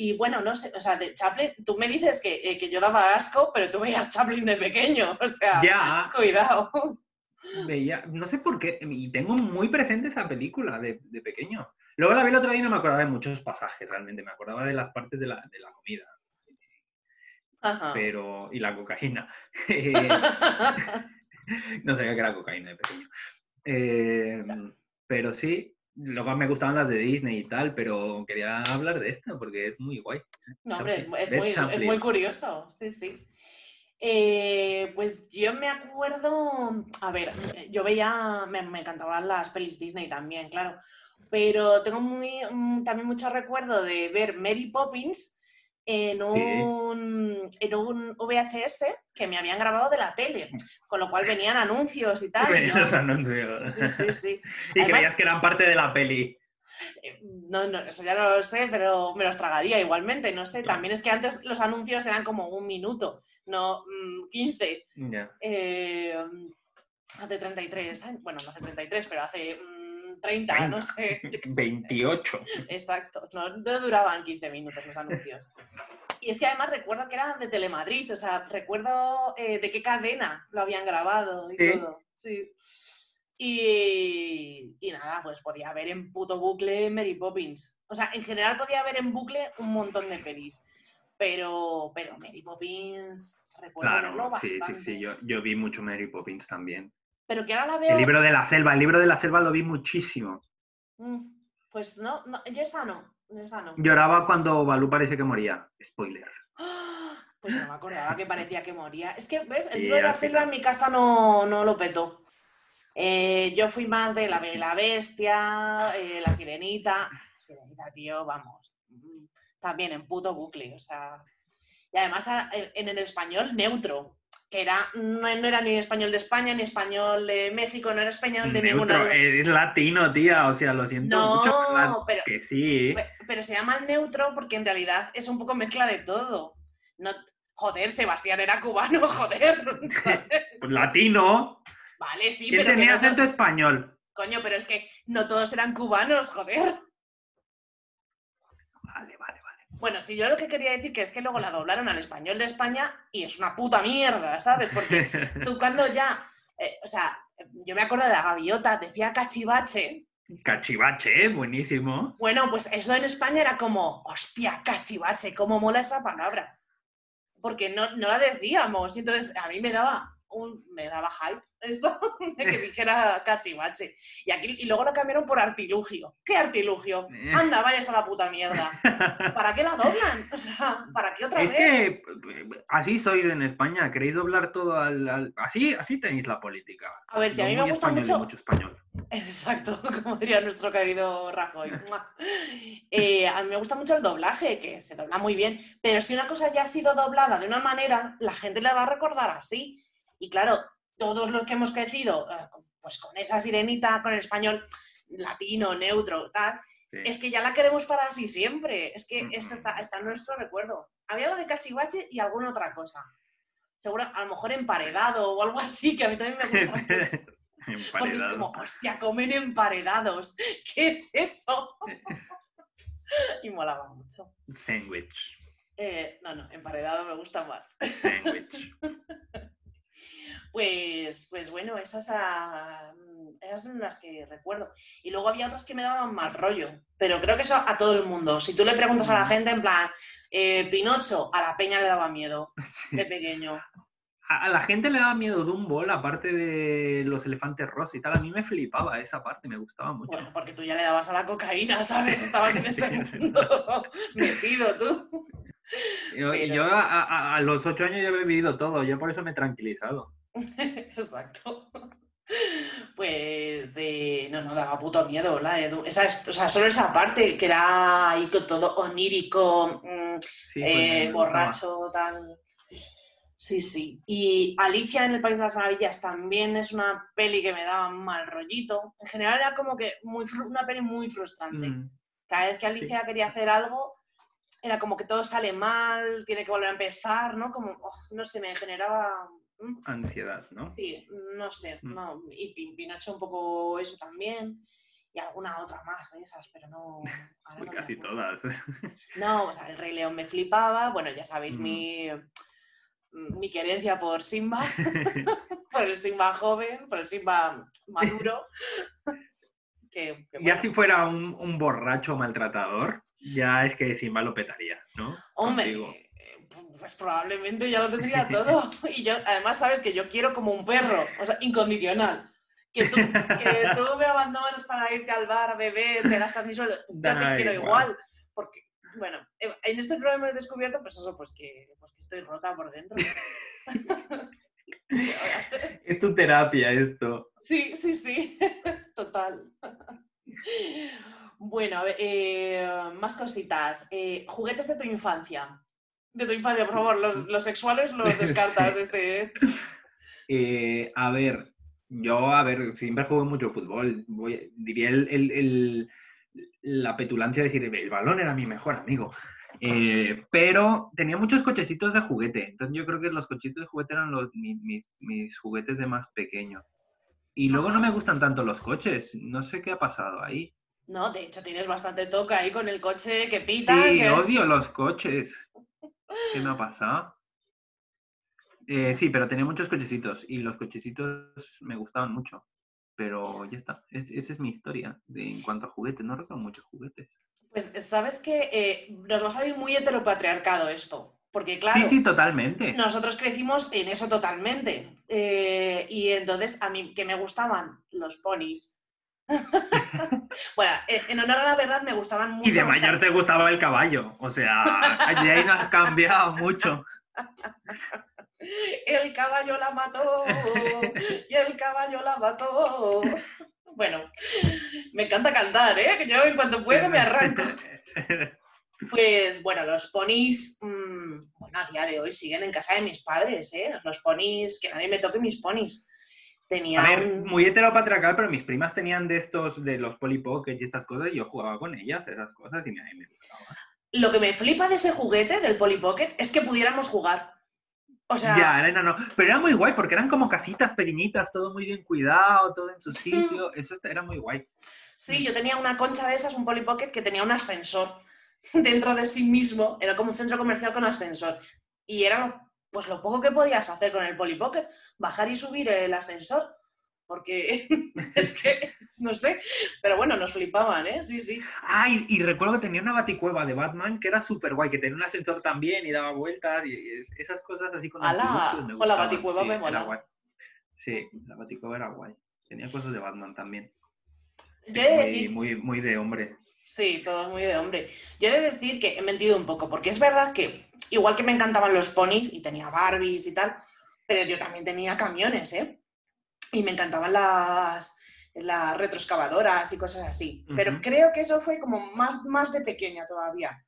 y bueno, no sé, o sea, de Chaplin, tú me dices que, eh, que yo daba asco, pero tú veías Chaplin de pequeño, o sea, Ya, cuidado. veía, no sé por qué, y tengo muy presente esa película de, de pequeño. Luego la vi el otro día y no me acordaba de muchos pasajes realmente, me acordaba de las partes de la, de la comida, Ajá. pero, y la cocaína. No sabía que era cocaína de pequeño. Eh, pero sí, luego me gustaban las de Disney y tal, pero quería hablar de esta porque es muy guay. No, hombre, es, muy, es Chaplin. muy curioso, sí, sí. Eh, pues yo me acuerdo, a ver, yo veía, me, me encantaban las pelis Disney también, claro, pero tengo muy, mm, también mucho recuerdo de ver Mary Poppins en un, en un VHS que me habían grabado de la tele, con lo cual venían anuncios y tal. Venían los anuncios. Sí, sí, sí. y Además- creías que eran parte de la peli. Eh, No, no, eso ya no lo sé, pero me los tragaría igualmente, no sé. También es que antes los anuncios eran como un minuto, no mm, 15. Ya. Eh, hace 33 años, bueno, no hace 33, pero hace mm, 30, no 30. sé. yo qué sé. 28. Exacto, no, no duraban 15 minutos los anuncios. Y es que además recuerdo que eran de Telemadrid, o sea, recuerdo eh, de qué cadena lo habían grabado y Sí. todo. Sí. Y, y nada, pues podía ver en puto bucle Mary Poppins. O sea, en general podía ver en bucle un montón de pelis. Pero, pero Mary Poppins recuerdo verlo Claro, sí, bastante. sí, sí. Yo, yo vi mucho Mary Poppins también. Pero que ahora la veo. El libro de la selva, el libro de la selva lo vi muchísimo. Mm, Pues no, no, yo esa no. Esa no. Lloraba cuando Balú parece que moría. Spoiler. Pues no me acordaba que parecía que moría. Es que, ¿ves? El libro de la selva en mi casa no, no lo petó. Eh, yo fui más de la Bella Bestia, eh, la Sirenita. La Sirenita, tío, vamos. mm, También en puto bucle, o sea. Y además en el español neutro, que era, no, no era ni español de España, ni español de México, no era español de Neutro, ninguna. es latino, tía. O sea, lo siento No, mucho. pero- Que sí. Pe- Pero se llama neutro porque en realidad es un poco mezcla de todo. No, joder, Sebastián era cubano, joder. Pues latino. Vale, sí, ¿Quién pero tenía no acento español? Coño, pero es que no todos eran cubanos, joder. Bueno, sí, yo lo que quería decir que es que luego la doblaron al español de España y es una puta mierda, ¿sabes? Porque tú cuando ya, eh, o sea, yo me acuerdo de la gaviota, decía cachivache. Cachivache, buenísimo. Bueno, pues eso en España era como, hostia, cachivache, cómo mola esa palabra. Porque no, no la decíamos. Y entonces a mí me daba un, me daba hype esto de que dijera cachivache. Y aquí, y luego lo cambiaron por artilugio. ¿Qué artilugio? Anda, vayas a la puta mierda. ¿Para qué la doblan? O sea, ¿para qué otra Es vez? que eh, así sois en España, queréis doblar todo al... al- Así, así tenéis la política. A ver, si a mí me gusta mucho- mucho español. Exacto, como diría nuestro querido Rajoy. Eh, a mí me gusta mucho el doblaje, que se dobla muy bien, pero si una cosa ya ha sido doblada de una manera, la gente la va a recordar así. Y claro, todos los que hemos crecido eh, pues con esa sirenita, con el español latino, neutro, tal, Sí. es que ya la queremos para así siempre. Es que eso está, está en nuestro recuerdo. Había algo de cachivache y alguna otra cosa. Seguro, a lo mejor emparedado o algo así, que a mí también me gusta. Porque es como, hostia, comen emparedados. ¿Qué es eso? y molaba mucho. Sandwich. Eh, no, no, emparedado me gusta más. Sandwich. Pues, pues bueno, esas, ah, esas son las que recuerdo. Y luego había otras que me daban mal rollo. Pero creo que eso a todo el mundo. Si tú le preguntas a la gente, en plan, eh, Pinocho, a la peña le daba miedo Sí. de pequeño. A, a la gente le daba miedo Dumbo, la parte de los elefantes rosa y tal. A mí me flipaba esa parte, me gustaba mucho. Bueno, porque tú ya le dabas a la cocaína, ¿sabes? Estabas en ese mundo metido tú. Yo, y pero- yo a, a- a los ocho años ya he vivido todo, yo por eso me he tranquilizado. Exacto. Pues eh, no, no, daba puto miedo la de Du- esa, es- o sea, solo esa parte que era ahí con todo onírico, mm, Sí, pues eh, borracho, tal. Sí, sí. Y Alicia en el País de las Maravillas también es una peli que me daba mal rollito. En general era como que muy una peli muy frustrante. Mm, Cada vez que Alicia quería hacer algo, era como que todo sale mal, tiene que volver a empezar, ¿no? Como, oh, no sé, me generaba... Ansiedad, ¿no? Sí, no sé, Mm. no. Y Pin- Pinocho un poco eso también. Y alguna otra más de esas, pero no. ahora no casi todas. No, o sea, el Rey León me flipaba. Bueno, ya sabéis Mm. mi, mi querencia por Simba, por el Simba joven, por el Simba maduro. que, que, Ya si fuera un, un borracho maltratador, ya es que Simba lo petaría, ¿no? Hombre, Contigo. Pues probablemente ya lo tendría todo. Y yo, además, sabes que yo quiero como un perro, o sea, incondicional. Que tú, que tú me abandones para irte al bar a beber, te gastas mi sueldo. Yo te quiero igual. igual. Porque, bueno, en este programa he descubierto, pues eso, pues que, pues que estoy rota por dentro. Es tu terapia esto. Sí, sí, sí, total. Bueno, a ver, eh, más cositas. Eh, juguetes de tu infancia. De tu infancia, por favor, los, los sexuales los descartas de este... Eh, a ver, yo, a ver, siempre juego mucho fútbol. Voy- diría el, el- el- la petulancia de decir, el balón era mi mejor amigo. Eh, pero tenía muchos cochecitos de juguete. Entonces yo creo que los cochecitos de juguete eran los, mi- mis, mis juguetes de más pequeño. Y luego no me gustan tanto los coches. No sé qué ha pasado ahí. No, de hecho tienes bastante toca ahí con el coche que pita. Sí, que- odio los coches. ¿Qué me ha pasado? Eh, sí, pero tenía muchos cochecitos y los cochecitos me gustaban mucho. Pero ya está, Es- esa es mi historia de, en cuanto a juguetes. No recuerdo muchos juguetes. Pues sabes que eh, nos va a salir muy heteropatriarcado esto. Porque claro, Sí, sí, totalmente. nosotros crecimos en eso totalmente. Eh, y entonces a mí que me gustaban los ponis. bueno, en honor a la verdad me gustaban mucho. Y de mayor te gustaba el caballo. O sea, allí ahí no has cambiado mucho. El caballo la mató y el caballo la mató. Bueno, me encanta cantar, ¿eh? Que yo en cuanto puedo me arranco. Pues bueno, los ponis, mm, bueno, a día de hoy siguen en casa de mis padres, ¿eh? Los ponis, que nadie me toque mis ponis. Tenía A ver, un- muy heteropatriarcal, pero mis primas tenían de estos, de los Polly Pocket y estas cosas, y yo jugaba con ellas, esas cosas, y me, me gustaba. Lo que me flipa de ese juguete, del Polly Pocket, es que pudiéramos jugar. O sea, Ya, era enano. Pero era muy guay porque eran como casitas pequeñitas, todo muy bien cuidado, todo en su sitio. Eso era muy guay. sí, yo tenía una concha de esas, un Polly Pocket, que tenía un ascensor dentro de sí mismo. Era como un centro comercial con ascensor. Y era lo, pues lo poco que podías hacer con el Polly Pocket, bajar y subir el ascensor. Porque es que, no sé, pero bueno, nos flipaban, ¿eh? Sí, sí. Ah, y, y recuerdo que tenía una baticueva de Batman que era súper guay, que tenía un ascensor también y daba vueltas y, y es- esas cosas así con ¡Hala! me Jo, la baticueva me era mola. Sí, la baticueva era guay. Tenía cosas de Batman también. Yo he de Muy, decir, muy, muy de hombre. Sí, todo muy de hombre. Yo he de decir que he mentido un poco, porque es verdad que, igual que me encantaban los ponis y tenía Barbies y tal, pero yo también tenía camiones, ¿eh? Y me encantaban las, las retroexcavadoras y cosas así. Pero creo que eso fue como más, más de pequeña todavía.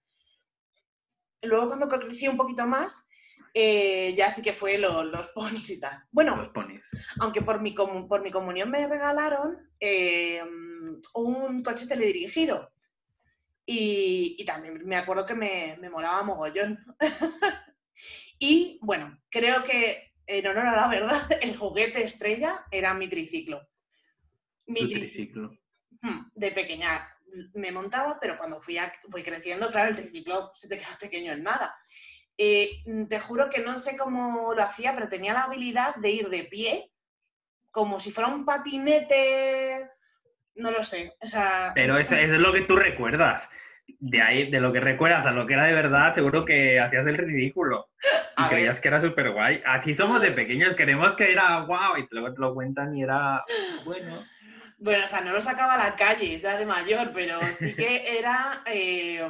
Luego cuando crecí un poquito más, eh, ya sí que fue lo- los ponis y tal. Bueno, Los ponis. aunque por mi, por mi comunión me regalaron eh, un coche teledirigido. Y, y también me acuerdo que me, me molaba mogollón. y bueno, creo que en honor a la verdad, el juguete estrella era mi triciclo. Mi triciclo. triciclo. Hmm, De pequeña me montaba, pero cuando fui, a- fui creciendo, claro, el triciclo se te queda pequeño en nada. Eh, te juro que no sé cómo lo hacía, pero tenía la habilidad de ir de pie, como si fuera un patinete, no lo sé. O sea, Pero eso, eso es lo que tú recuerdas. De ahí, de lo que recuerdas a lo que era de verdad, seguro que hacías el ridículo. Y ver. creías que era súper guay. Aquí somos de pequeños, queremos que era guau, y luego te lo cuentan y era bueno. Bueno, o sea, no lo sacaba a la calle, es ya de mayor, pero sí que era, eh,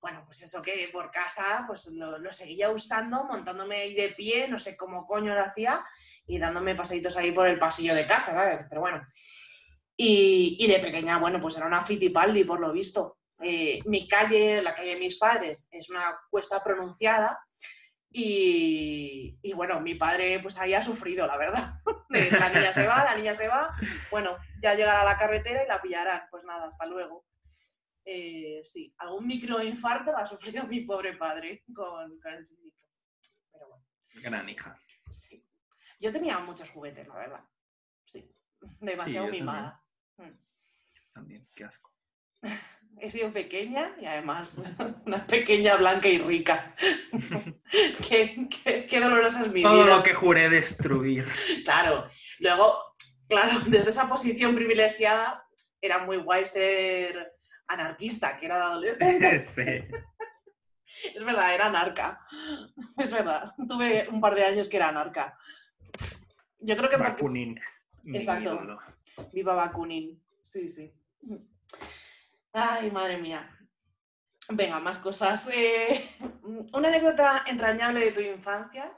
bueno, pues eso que por casa, pues lo, lo seguía usando, montándome ahí de pie, no sé cómo coño lo hacía, y dándome paseitos ahí por el pasillo de casa, ¿sabes? Pero bueno. Y, y de pequeña, bueno, pues era una fitipaldi, por lo visto. Eh, mi calle, la calle de mis padres, es una cuesta pronunciada, y, y bueno, mi padre pues ahí ha sufrido, la verdad. La niña se va, la niña se va, bueno, ya llegará a la carretera y la pillarán. Pues nada, hasta luego. eh, sí, algún microinfarto ha sufrido mi pobre padre con, con el chiquito. Pero bueno, Gran hija. sí. Yo tenía muchos juguetes, la verdad. Sí, demasiado mimada. También, qué asco. He sido pequeña y además una pequeña blanca y rica. qué, qué, qué dolorosa es mi Todo vida. lo que juré destruir. Claro, luego, claro, desde esa posición privilegiada era muy guay ser anarquista, que era de adolescente. sí. Es verdad, era anarca. Es verdad. Tuve un par de años que era anarca. Yo creo que. Bakunin. Exacto. Viva Bakunin. Sí, sí. Ay, madre mía. Venga, más cosas. Eh, una anécdota entrañable de tu infancia.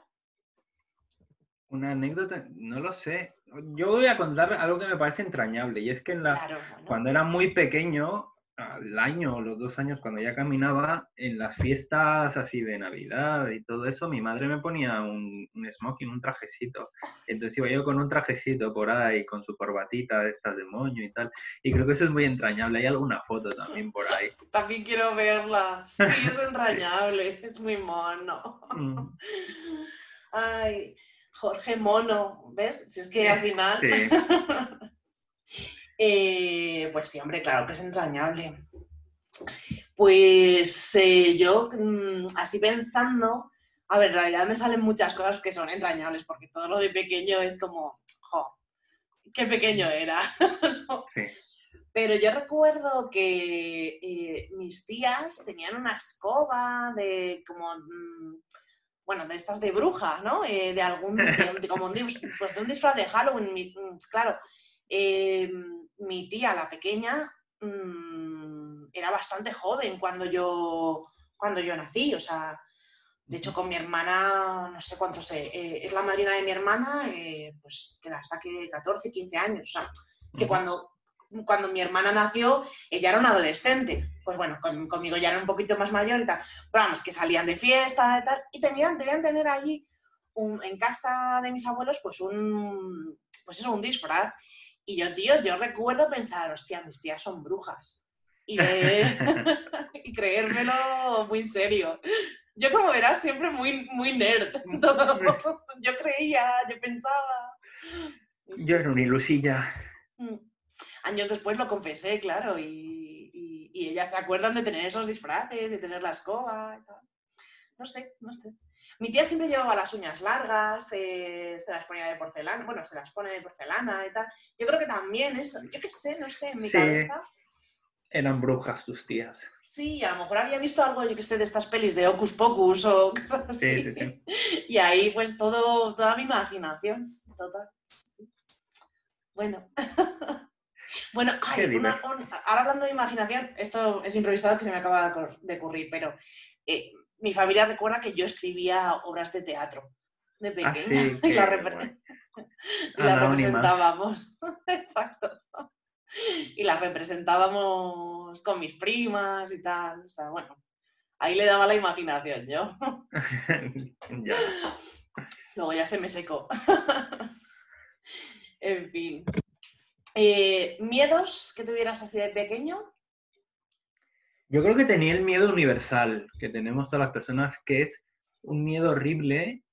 Una anécdota, no lo sé. Yo voy a contar algo que me parece entrañable y es que en la, Claro, bueno. cuando era muy pequeño, al año o los dos años, cuando ya caminaba, en las fiestas así de Navidad y todo eso, mi madre me ponía un, un smoking, un trajecito. Entonces iba yo con un trajecito por ahí, con su corbatita de estas de moño y tal. Y creo que eso es muy entrañable. Hay alguna foto también por ahí. También quiero verla. Sí, es entrañable. Es muy mono. Mm, Ay, Jorge Mono. ¿Ves? Si es que al final. Sí, Eh, pues sí, hombre, claro que es entrañable. Pues eh, yo, mm, así pensando, a ver, en realidad me salen muchas cosas que son entrañables, porque todo lo de pequeño es como, jo, qué pequeño era. sí. Pero yo recuerdo que eh, mis tías tenían una escoba de como, mm, bueno, de estas de bruja, ¿no? Eh, de algún, de, un- de como un, dis- pues de un disfraz de Halloween, mm, claro. Eh, mi tía, la pequeña, mm, era bastante joven cuando yo, cuando yo nací, o sea, de hecho con mi hermana, no sé cuánto sé, eh, es la madrina de mi hermana, eh, pues que la saque 14, 15 años, o sea, que cuando, cuando mi hermana nació, ella era una adolescente. Pues bueno, con- conmigo ya era un poquito más mayor y tal. Pero vamos, que salían de fiesta y tal. Y tenían, debían tener allí un- en casa de mis abuelos, pues un, pues eso, un disfraz. Y yo, tío, yo recuerdo pensar, hostia, mis tías son brujas. Y, de- y creérmelo muy serio. Yo, como verás, siempre muy, muy nerd. Todo. Yo creía, yo pensaba. Yo era una ilusilla. Mm. Años después lo confesé, claro, y, y- y ellas se acuerdan de tener esos disfraces, de tener la escoba y tal. No sé, no sé. Mi tía siempre llevaba las uñas largas, eh, se las ponía de porcelana, bueno, se las pone de porcelana y tal. Yo creo que también eso, yo qué sé, no sé, en mi Sí. cabeza. Eran brujas tus tías. Sí, a lo mejor había visto algo, yo que sé, de estas pelis de Hocus Pocus o cosas así. Sí, sí, sí. Y ahí, pues, todo, toda mi imaginación. Total. Bueno. bueno, ay, una- ahora hablando de imaginación, esto es improvisado que se me acaba de ocurrir, pero eh, mi familia recuerda que yo escribía obras de teatro de pequeña Ah, sí, y las qué repre- guay. y Anónimas. representábamos. Exacto. Y las representábamos con mis primas y tal. O sea, bueno, ahí le daba la imaginación yo. ya. Luego ya se me secó. en fin. Eh, ¿Miedos que tuvieras así de pequeño? Yo creo que tenía el miedo universal que tenemos todas las personas, que es un miedo horrible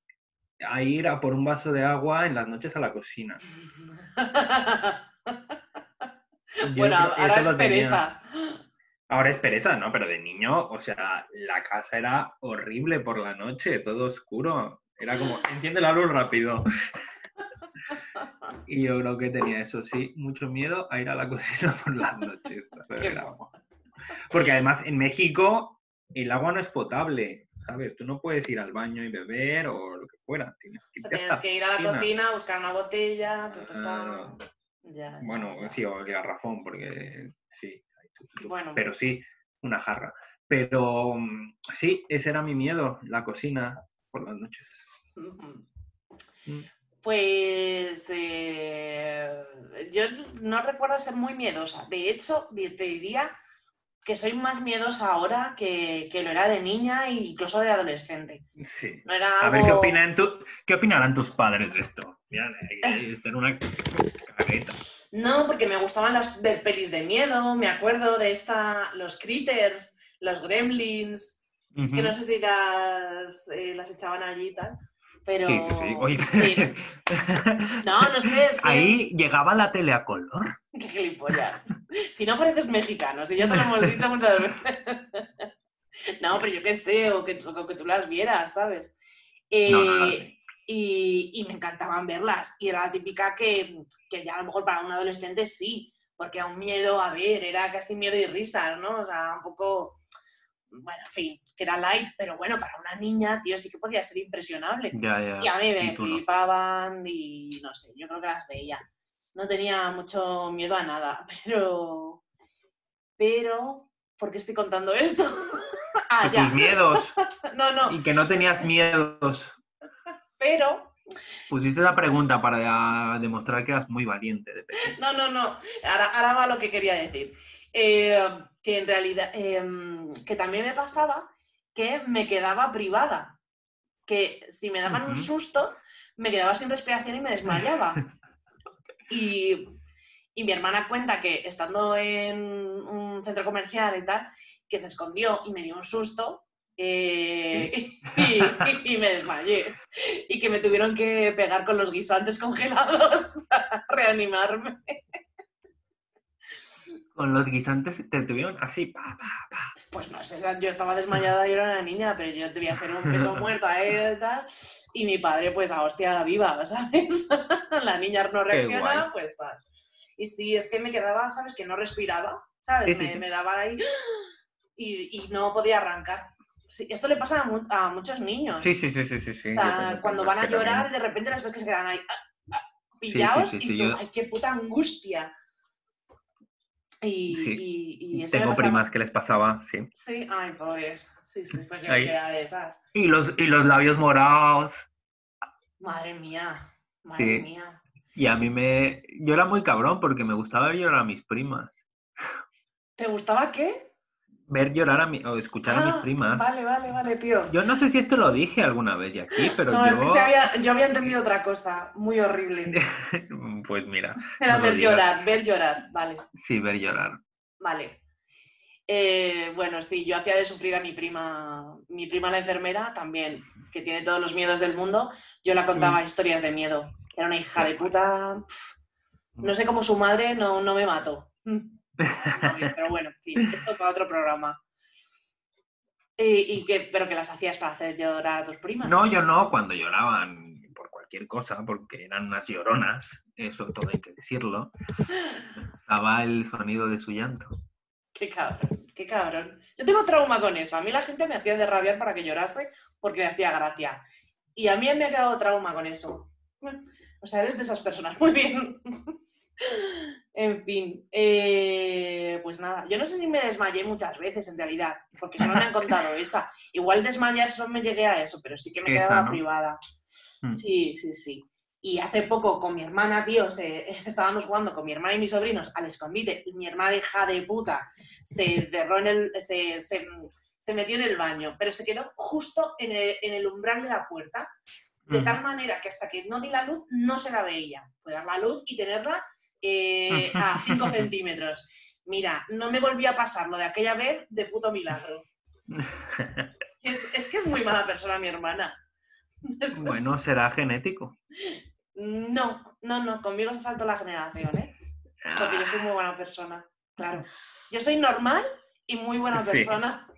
a ir a por un vaso de agua en las noches a la cocina. Yo bueno, ahora es pereza. Ahora es pereza, ¿no? Pero de niño, o sea, la casa era horrible por la noche, todo oscuro. Era como, enciende la luz rápido. Y yo creo que tenía eso, sí, mucho miedo a ir a la cocina por las noches. a beber agua. Porque además en México el agua no es potable, ¿sabes? Tú no puedes ir al baño y beber o lo que fuera. Tienes que, O sea, irte tienes hasta que ir a la cocina. cocina, buscar una botella. ta, ta, ta. Ah, Ya, Bueno, ya. sí, o el garrafón, porque sí. hay tu- tu- Bueno. Pero sí, una jarra. Pero mm, sí, ese era mi miedo, la cocina por las noches. Mm. Pues eh, yo no recuerdo ser muy miedosa. De hecho, te diría que soy más miedosa ahora que, que lo era de niña e incluso de adolescente. Sí. No era A ver qué opinan tu- qué opinarán tus padres de esto. Mira, una. No, porque me gustaban las ver pelis de miedo, me acuerdo de esta, los critters, los gremlins, que no sé si las, eh, las echaban allí y tal, pero... Sí, sí, sí. Oye. No, no sé, es que... ahí llegaba la tele a color. Qué gilipollas. Si no pareces mexicano, si ya te lo hemos dicho muchas veces. No, pero yo qué sé, o que, o que tú las vieras, ¿sabes? Eh, No, no y, y me encantaban verlas. Y era la típica que, que ya a lo mejor para un adolescente sí, porque era un miedo, a ver, era casi miedo y risas, ¿no? O sea, un poco, bueno, en fin, que era light, pero bueno, para una niña, tío, sí que podía ser impresionable. Ya, ya. Y a mí me flipaban y no sé, yo creo que las veía. No tenía mucho miedo a nada, pero. Pero. ¿Por qué estoy contando esto? ah, ya. tus miedos. No, no, Y que no tenías miedos. pero. Pusiste la pregunta para demostrar que eras muy valiente de. No, no, no. Ahora, ahora va lo que quería decir. Eh, que en realidad. eh, que también me pasaba que me quedaba privada. Que si me daban un susto, me quedaba sin respiración y me desmayaba. Y, y mi hermana cuenta que estando en un centro comercial y tal, que se escondió y me dio un susto eh, y, y me desmayé. Y que me tuvieron que pegar con los guisantes congelados para reanimarme. Con los guisantes te tuvieron así, pa, pa, pa. Pues no sé, yo estaba desmayada y era una niña, pero yo debía ser un peso muerto ahí y tal. Y mi padre, pues a hostia viva, ¿sabes? La niña no reacciona, pues tal. Y sí, es que me quedaba, ¿sabes? Que no respiraba, ¿sabes? Sí, sí, me, sí. me daban ahí y, y no podía arrancar. Esto le pasa a, mu- a muchos niños. Sí, sí, sí, sí, sí. tengo cuando van a que también- llorar, de repente las ves que se quedan ahí ah, ah, pillados y yo- ¡ay, qué puta angustia! Y, Sí. y- y eso Tengo primas que les pasaba, sí. Sí, ay, pobres. Sí, sí, pues yo era de esas. Y los, y los labios morados. Madre mía, madre Sí. mía. Y a mí me... Yo era muy cabrón porque me gustaba ver llorar a mis primas. ¿Te gustaba qué? Ver llorar a mi... o escuchar a mis Ah, primas. Vale, vale, vale, tío. Yo no sé si esto lo dije alguna vez y aquí, pero no, yo... es que se había, yo había entendido otra cosa, muy horrible. pues mira, Era no ver llorar, ver llorar, vale, sí, ver llorar. vale. Eh, bueno, sí, yo hacía de sufrir a mi prima, mi prima la enfermera también, que tiene todos los miedos del mundo. Yo la contaba historias de miedo. Era una hija de puta. No sé cómo su madre no, no me mató. Pero bueno, en fin, esto para otro programa. Y, y que, pero que las hacías para hacer llorar a tus primas. No, yo no, cuando lloraban por cualquier cosa, porque eran unas lloronas, eso todo hay que decirlo. Estaba el sonido de su llanto. Qué cabrón, qué cabrón. Yo tengo trauma con eso. A mí la gente me hacía de rabiar para que llorase porque me hacía gracia. Y a mí me ha quedado trauma con eso. O sea, eres de esas personas. Muy bien. En fin, eh, pues nada, yo no sé si me desmayé muchas veces en realidad, porque solo me han contado esa. Igual desmayar solo me llegué a eso, pero sí que me Esa, quedaba ¿no? privada. Mm. Sí, sí, sí. Y hace poco con mi hermana, tío, se- estábamos jugando con mi hermana y mis sobrinos al escondite y mi hermana hija de puta se derró en el, se, se- se metió en el baño, pero se quedó justo en el, en el umbral de la puerta, de Ujú. tal manera que hasta que no di la luz no se la veía. Fue dar la luz y tenerla eh, a 5 centímetros. Mira, no me volví a pasar lo de aquella vez de puto milagro. Es, es que es muy mala persona mi hermana. Es- bueno, será genético. No, no, no, conmigo se saltó la generación, ¿eh? Porque yo soy muy buena persona, claro. Yo soy normal y muy buena Sí. persona,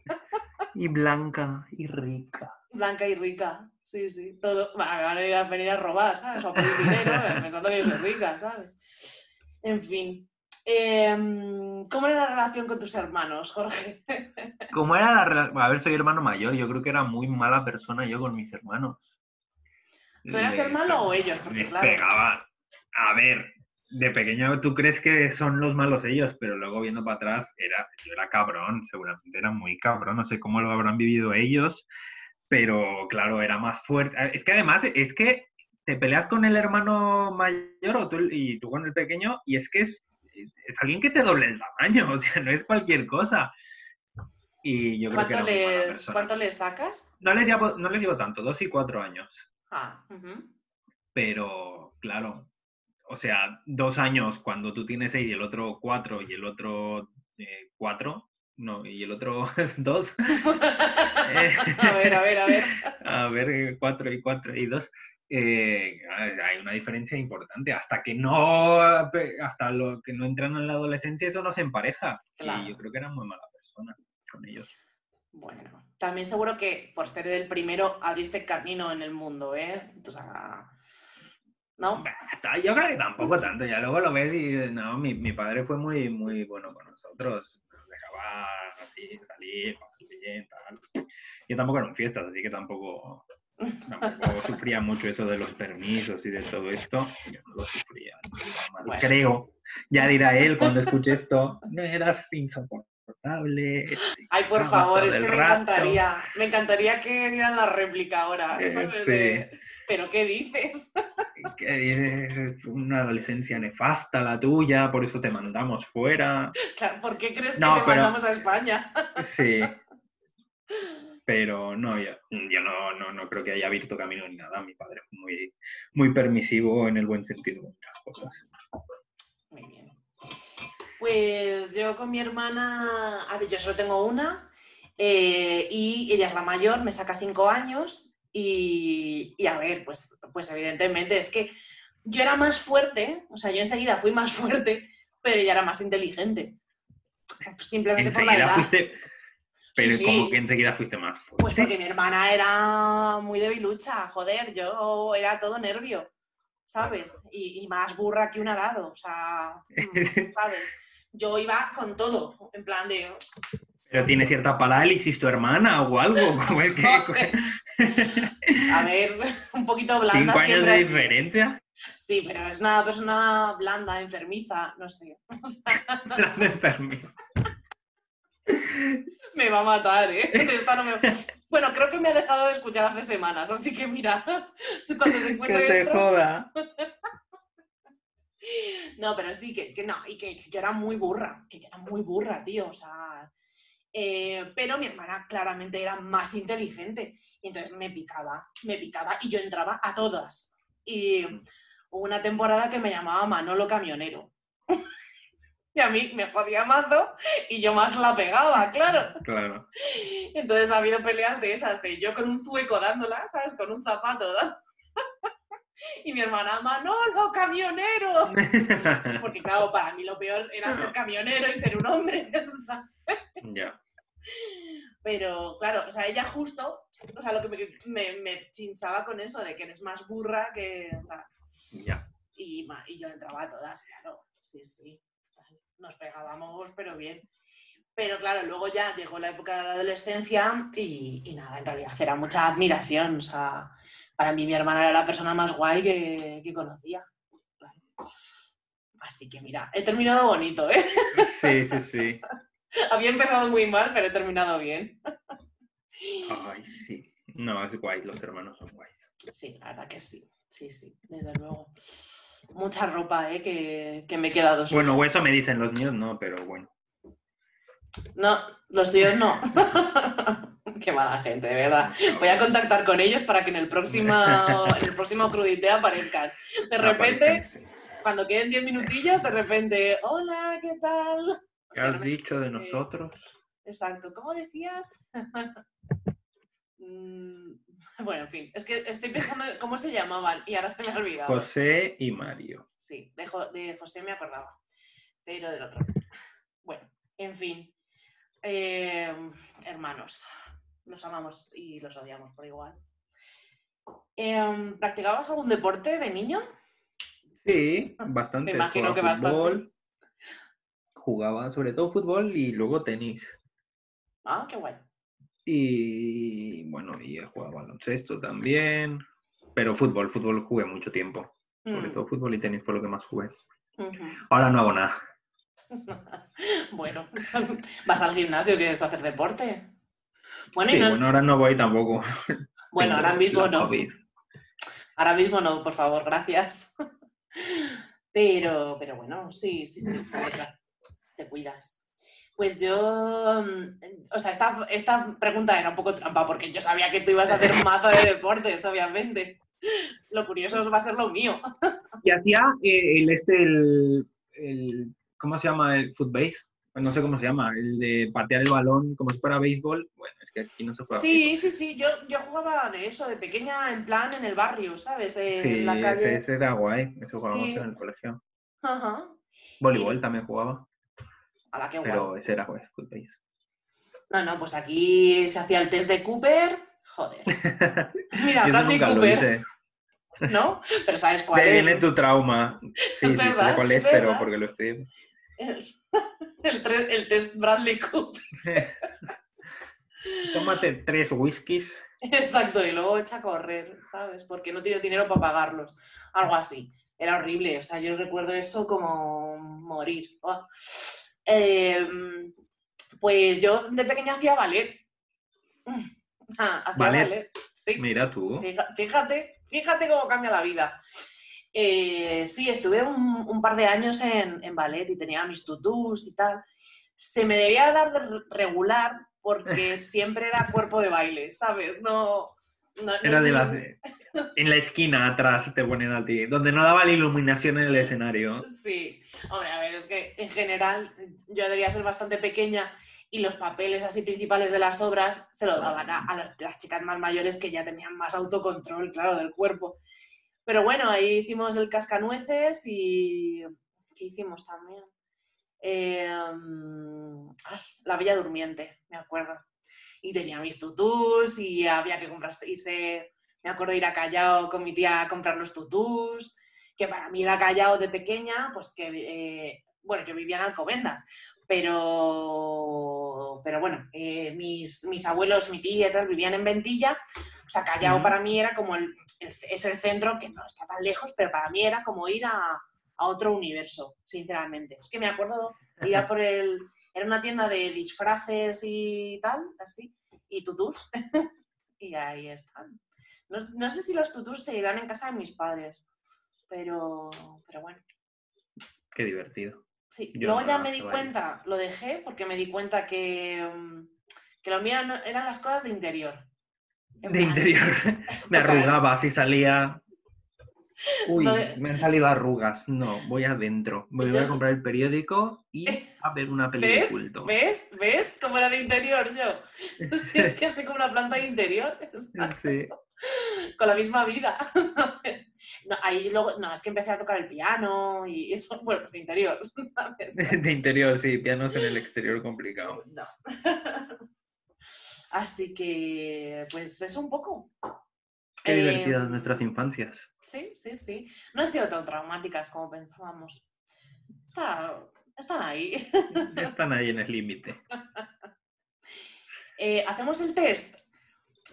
Y blanca y rica. blanca y rica. Sí, sí, todo. Va, van a ir a venir a robar, ¿sabes? O a pedir dinero, pensando que yo soy rica, ¿sabes? En fin. Em, ¿Cómo era la relación con tus hermanos, Jorge? ¿Cómo era la relación? A ver, soy hermano mayor. Yo creo que era muy mala persona yo con mis hermanos. ¿Tú eras Les- el malo o ellos? Porque, les claro. pegaba. A ver, de pequeño tú crees que son los malos ellos, pero luego viendo para atrás, era, yo era cabrón, seguramente era muy cabrón. No sé cómo lo habrán vivido ellos, pero claro, era más fuerte. Es que además, es que te peleas con el hermano mayor o tú, y tú con el pequeño, y es que es, es alguien que te doble el tamaño, o sea, no es cualquier cosa. Y yo creo que ¿Cuánto era muy mala les. ¿Cuánto les sacas? No les, llevo, no les llevo tanto, dos y cuatro años. Ah. Pero, claro, o sea, dos años cuando tú tienes seis y el otro cuatro y el otro eh, cuatro, no, y el otro dos. A ver, a ver, a ver. a ver, cuatro y cuatro y dos. Eh, hay una diferencia importante. Hasta que no, hasta lo que no entran en la adolescencia, eso no se empareja. Claro. Y yo creo que era muy mala persona con ellos. Bueno, también seguro que por ser el primero abriste camino en el mundo, ¿eh? O sea, ¿no? Yo creo que tampoco tanto, ya luego lo ves y no, mi, mi padre fue muy, muy bueno con nosotros, nos dejaba así salir, pasar bien, tal. Yo tampoco era un fiestas, así que tampoco, tampoco sufría mucho eso de los permisos y de todo esto, yo no lo sufría. no. Bueno. Creo, ya dirá él cuando escuche esto, no eras insoportable. Ay, por favor, es que me rato". encantaría, me encantaría que dieran la réplica ahora. Eh, ¿sabes? sí. De, Pero ¿qué dices? Que es una adolescencia nefasta la tuya, por eso te mandamos fuera. Claro, ¿Por qué crees que te pero- mandamos a España? Sí. Pero no, yo, yo no, no, no creo que haya abierto camino ni nada. Mi padre fue muy, muy permisivo en el buen sentido de muchas cosas. Muy bien. Pues yo con mi hermana, a ver, yo solo tengo una eh, y ella es la mayor, me saca cinco años y, y a ver, pues, pues evidentemente es que yo era más fuerte, o sea, yo enseguida fui más fuerte, pero ella era más inteligente. Simplemente por la edad. fuiste, pero Sí, como sí. que enseguida fuiste más Pues porque mi hermana era muy debilucha, joder, yo era todo nervio, ¿sabes? Y, y más burra que un arado, o sea, mm, ¿sabes? Yo iba con todo, en plan de... Pero tiene cierta parálisis tu hermana o algo. ¿Cómo es que, A ver, un poquito blanda ¿Cinco años siempre de así. diferencia? Sí, pero es una persona blanda, enfermiza, no sé. O sea, La de enfermedad. me va a matar, ¿eh? De esta no me- Bueno, creo que me ha dejado de escuchar hace semanas, así que mira, cuando se Que encuentre te esto... joda. No, pero sí, que, que no, y que, que yo era muy burra, que yo era muy burra, tío, o sea... eh, pero mi hermana claramente era más inteligente y entonces me picaba, me picaba y yo entraba a todas. Y hubo una temporada que me llamaba Manolo Camionero. Y a mí me jodía mazo y yo más la pegaba, claro. Claro. Entonces ha habido peleas de esas, de yo con un zueco dándola, ¿sabes? Con un zapato. y mi hermana, Manolo, camionero. Porque claro, para mí lo peor era ser camionero y ser un hombre. ya. Pero claro, o sea, ella justo, o sea, lo que me, me, me chinchaba con eso, de que eres más burra que... Ya. y, y yo entraba a todas, claro. Sí, sí. Nos pegábamos, pero bien. Pero claro, luego ya llegó la época de la adolescencia y, y nada, en realidad era mucha admiración. O sea, para mí mi hermana era la persona más guay que, que conocía. Así que mira, he terminado bonito, ¿eh? Sí, sí, sí. Había empezado muy mal, pero he terminado bien. Ay, sí. No, es guay, los hermanos son guays. Sí, la verdad que sí. Sí, sí, desde luego. Mucha ropa, ¿eh? Que, que me he quedado sola. Bueno, eso me dicen los míos, no, pero bueno. No, los tíos no. Qué mala gente, de verdad. Voy a contactar con ellos para que en el próximo, en el próximo crudité aparezcan. De repente, Aparezcan, sí. cuando queden 10 minutillos, de repente, hola, ¿qué tal? ¿Qué has dicho de nosotros? Exacto, ¿cómo decías? Bueno, en fin, es que estoy pensando en cómo se llamaban y ahora se me ha olvidado. José y Mario. Sí, de, Jo- de José me acordaba, pero del otro. no. Bueno, en fin. Eh, hermanos, los amamos y los odiamos por igual. Em, ¿Practicabas algún deporte de niño? Sí, bastante. Me imagino que bastante. fútbol, Jugaba sobre todo fútbol y luego tenis. Ah, qué guay. Y bueno, y he jugado baloncesto también. Pero fútbol, fútbol jugué mucho tiempo. Sobre Mm, todo fútbol y tenis fue lo que más jugué. Ahora no hago nada. Bueno, vas al gimnasio, ¿quieres hacer deporte? Bueno, y Sí, no- bueno, ahora no voy tampoco. bueno, ahora mismo no. COVID. Ahora mismo no, por favor, gracias. Pero, pero bueno, sí, sí, sí, te cuidas. Pues yo, mm, o sea, esta, esta pregunta era un poco trampa porque yo sabía que tú ibas a hacer un mazo de deportes, obviamente. Lo curioso va a ser lo mío. y hacía eh, el este, el, el- ¿cómo se llama? El footbase. No sé cómo se llama, el de patear el balón como si fuera béisbol. Bueno, es que aquí no se juega. Sí, sí, sí, yo, yo jugaba de eso, de pequeña, en plan en el barrio, ¿sabes? En la calle. ese, ese era guay. Eso jugábamos Sí. en el colegio. Ajá. Voleibol también jugaba, A la que guay. pero ese era guay, footbase. No, no, pues aquí se hacía el test de Cooper. Joder. Mira, Bradley Cooper. ¿no? Pero ¿sabes cuál De es? viene tu trauma. Sí, sí, sé verdad, cuál es es, pero porque lo estoy. Es- El, el test Bradley Cooper. Tómate tres whiskies. Exacto, y luego echa a correr, ¿sabes? Porque no tienes dinero para pagarlos. Algo así. Era horrible, o sea, yo recuerdo eso como morir. Oh. Em, pues yo de pequeña hacía ballet. Ah, hacía ¿Ballet? ballet. Sí. Mira tú. Fíjate, fíjate cómo cambia la vida. Eh, sí, estuve un, un par de años en, en ballet y tenía mis tutús y tal. Se me debía dar de re- regular porque siempre era cuerpo de baile, ¿sabes? No. No- Era de las. En la esquina atrás te ponen a ti, donde no daba la iluminación en el escenario. Sí, hombre, a ver, es que en general yo debía ser bastante pequeña y los papeles así principales de las obras se los daban a, a los- las chicas más mayores que ya tenían más autocontrol, claro, del cuerpo. Pero bueno, ahí hicimos el cascanueces y... ¿Qué hicimos también? Eh, mm, ay, la Bella Durmiente, me acuerdo. Y tenía mis tutús y había que comprarse, irse... Me acuerdo de ir a Callao con mi tía a comprar los tutús que para mí era Callao de pequeña, pues que, eh, bueno, yo vivía en Alcobendas, pero, pero bueno, eh, mis, mis abuelos, mi tía y tal, vivían en Ventilla, o sea, Callao para mí era como el, el- es el centro, que no está tan lejos, pero para mí era como ir a, a otro universo, sinceramente. Es que me acuerdo ir a por el, era una tienda de disfraces y tal, así, y tutús, y ahí están. No, no sé si los tutús seguirán en casa de mis padres, pero, pero bueno. Qué divertido. Sí, Yo luego no ya me di cuenta, lo dejé porque me di cuenta que, mm, que lo mío eran las cosas de interior. En De plan, interior. Me arrugaba si salía. Uy, de- me han salido arrugas. No, voy adentro. Me voy Yo- a comprar el periódico y a ver una peli de ¿Ves? culto. ¿Ves? ¿Ves cómo era de interior yo? Si es que soy como una planta de interior, Sí. con la misma vida. ¿sabes? No, ahí luego, no, es que empecé a tocar el piano y eso, bueno, pues de interior, ¿sabes? De interior, sí. Pianos en el exterior complicado. No. Así que, pues eso un poco. Qué Eh, divertidas nuestras infancias. Sí, sí, sí. No han sido tan traumáticas como pensábamos. Está- están ahí. Están ahí en el límite. Eh, Hacemos el test.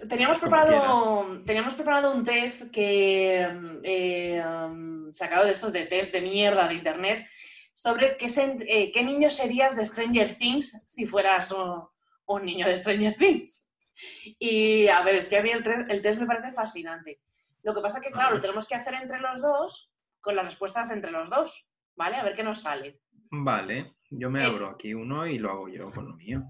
Teníamos preparado, teníamos preparado un test que mm, eh, um, sacado de estos de test de mierda de internet sobre qué, eh, qué niño serías de Stranger Things si fueras oh, un niño de Stranger Things. Y a ver, es que a mí el, el test me parece fascinante. Lo que pasa que, claro, lo tenemos que hacer entre los dos, con las respuestas entre los dos, ¿vale? A ver qué nos sale. Vale, yo me Eh. abro aquí uno y lo hago yo con lo mío.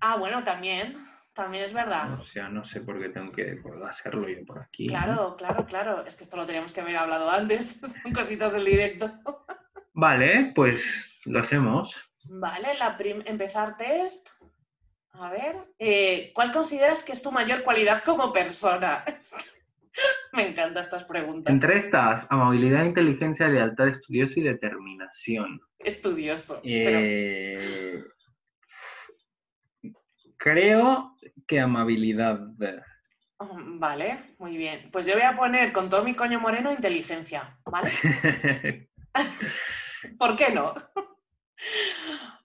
Ah, bueno, también, también es verdad. O sea, no sé por qué tengo que hacerlo yo por aquí. ¿no? Claro, claro, claro. Es que esto lo teníamos que haber hablado antes. Son cositas del directo. Vale, pues lo hacemos. Vale, la empezar test. A ver, eh, ¿cuál consideras que es tu mayor cualidad como persona? Me encantan estas preguntas. Entre estas, amabilidad, inteligencia, lealtad, estudioso y determinación. Estudioso. pero- Eh, Creo que amabilidad. Mm, Vale, muy bien. Pues yo voy a poner con todo mi coño moreno inteligencia, ¿vale? ¿Por qué no?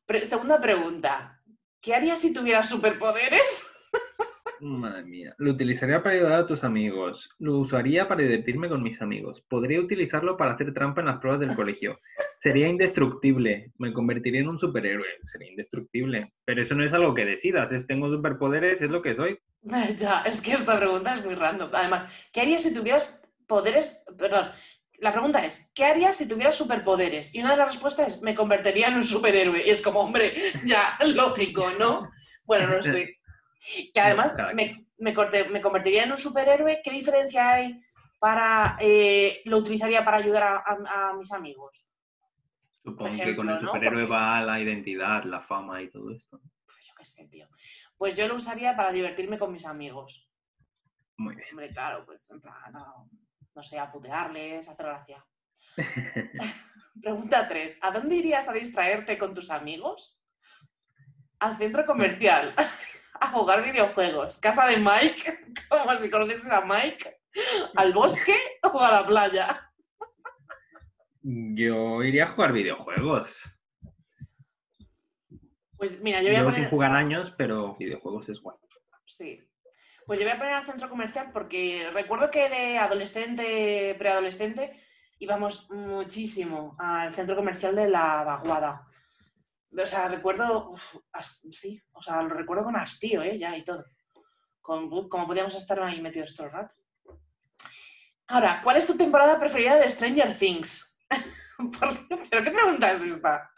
Pre- segunda pregunta. ¿Qué harías si tuvieras superpoderes? Madre mía. Lo utilizaría para ayudar a tus amigos. Lo usaría para divertirme con mis amigos. Podría utilizarlo para hacer trampa en las pruebas del colegio. Sería indestructible. Me convertiría en un superhéroe. Sería indestructible. Pero eso no es algo que decidas. Es tengo superpoderes, es lo que soy. Ya, es que esta pregunta es muy random. Además, ¿qué harías si tuvieras poderes? Perdón, la pregunta es, ¿qué harías si tuvieras superpoderes? Y una de las respuestas es, me convertiría en un superhéroe. Y es como, hombre, ya, lógico, ¿no? Bueno, no sé. Que además me, me convertiría en un superhéroe. ¿Qué diferencia hay para eh, lo utilizaría para ayudar a, a- a mis amigos? Supongo que con el ¿no? superhéroe va la identidad, la fama y todo esto. Pues yo qué sé, tío. Pues yo lo usaría para divertirme con mis amigos. Muy bien. Hombre, claro, pues en plan, no, no sé, a putearles, hacer gracia. Pregunta 3. ¿A dónde irías a distraerte con tus amigos? Al centro comercial. A jugar videojuegos. Casa de Mike, como si conoces a Mike. Al bosque o a la playa. Yo iría a jugar videojuegos. Pues mira, yo voy a poner... sin jugar años, pero videojuegos es guay. Sí. Pues yo voy a poner al centro comercial porque recuerdo que de adolescente, preadolescente, íbamos muchísimo al centro comercial de la Vaguada. O sea, recuerdo, uf, sí, o sea, lo recuerdo con hastío, ¿eh? Ya y todo. Con, como podíamos estar ahí metidos todo el rato. Ahora, ¿cuál es tu temporada preferida de Stranger Things? ¿Pero qué pregunta es esta?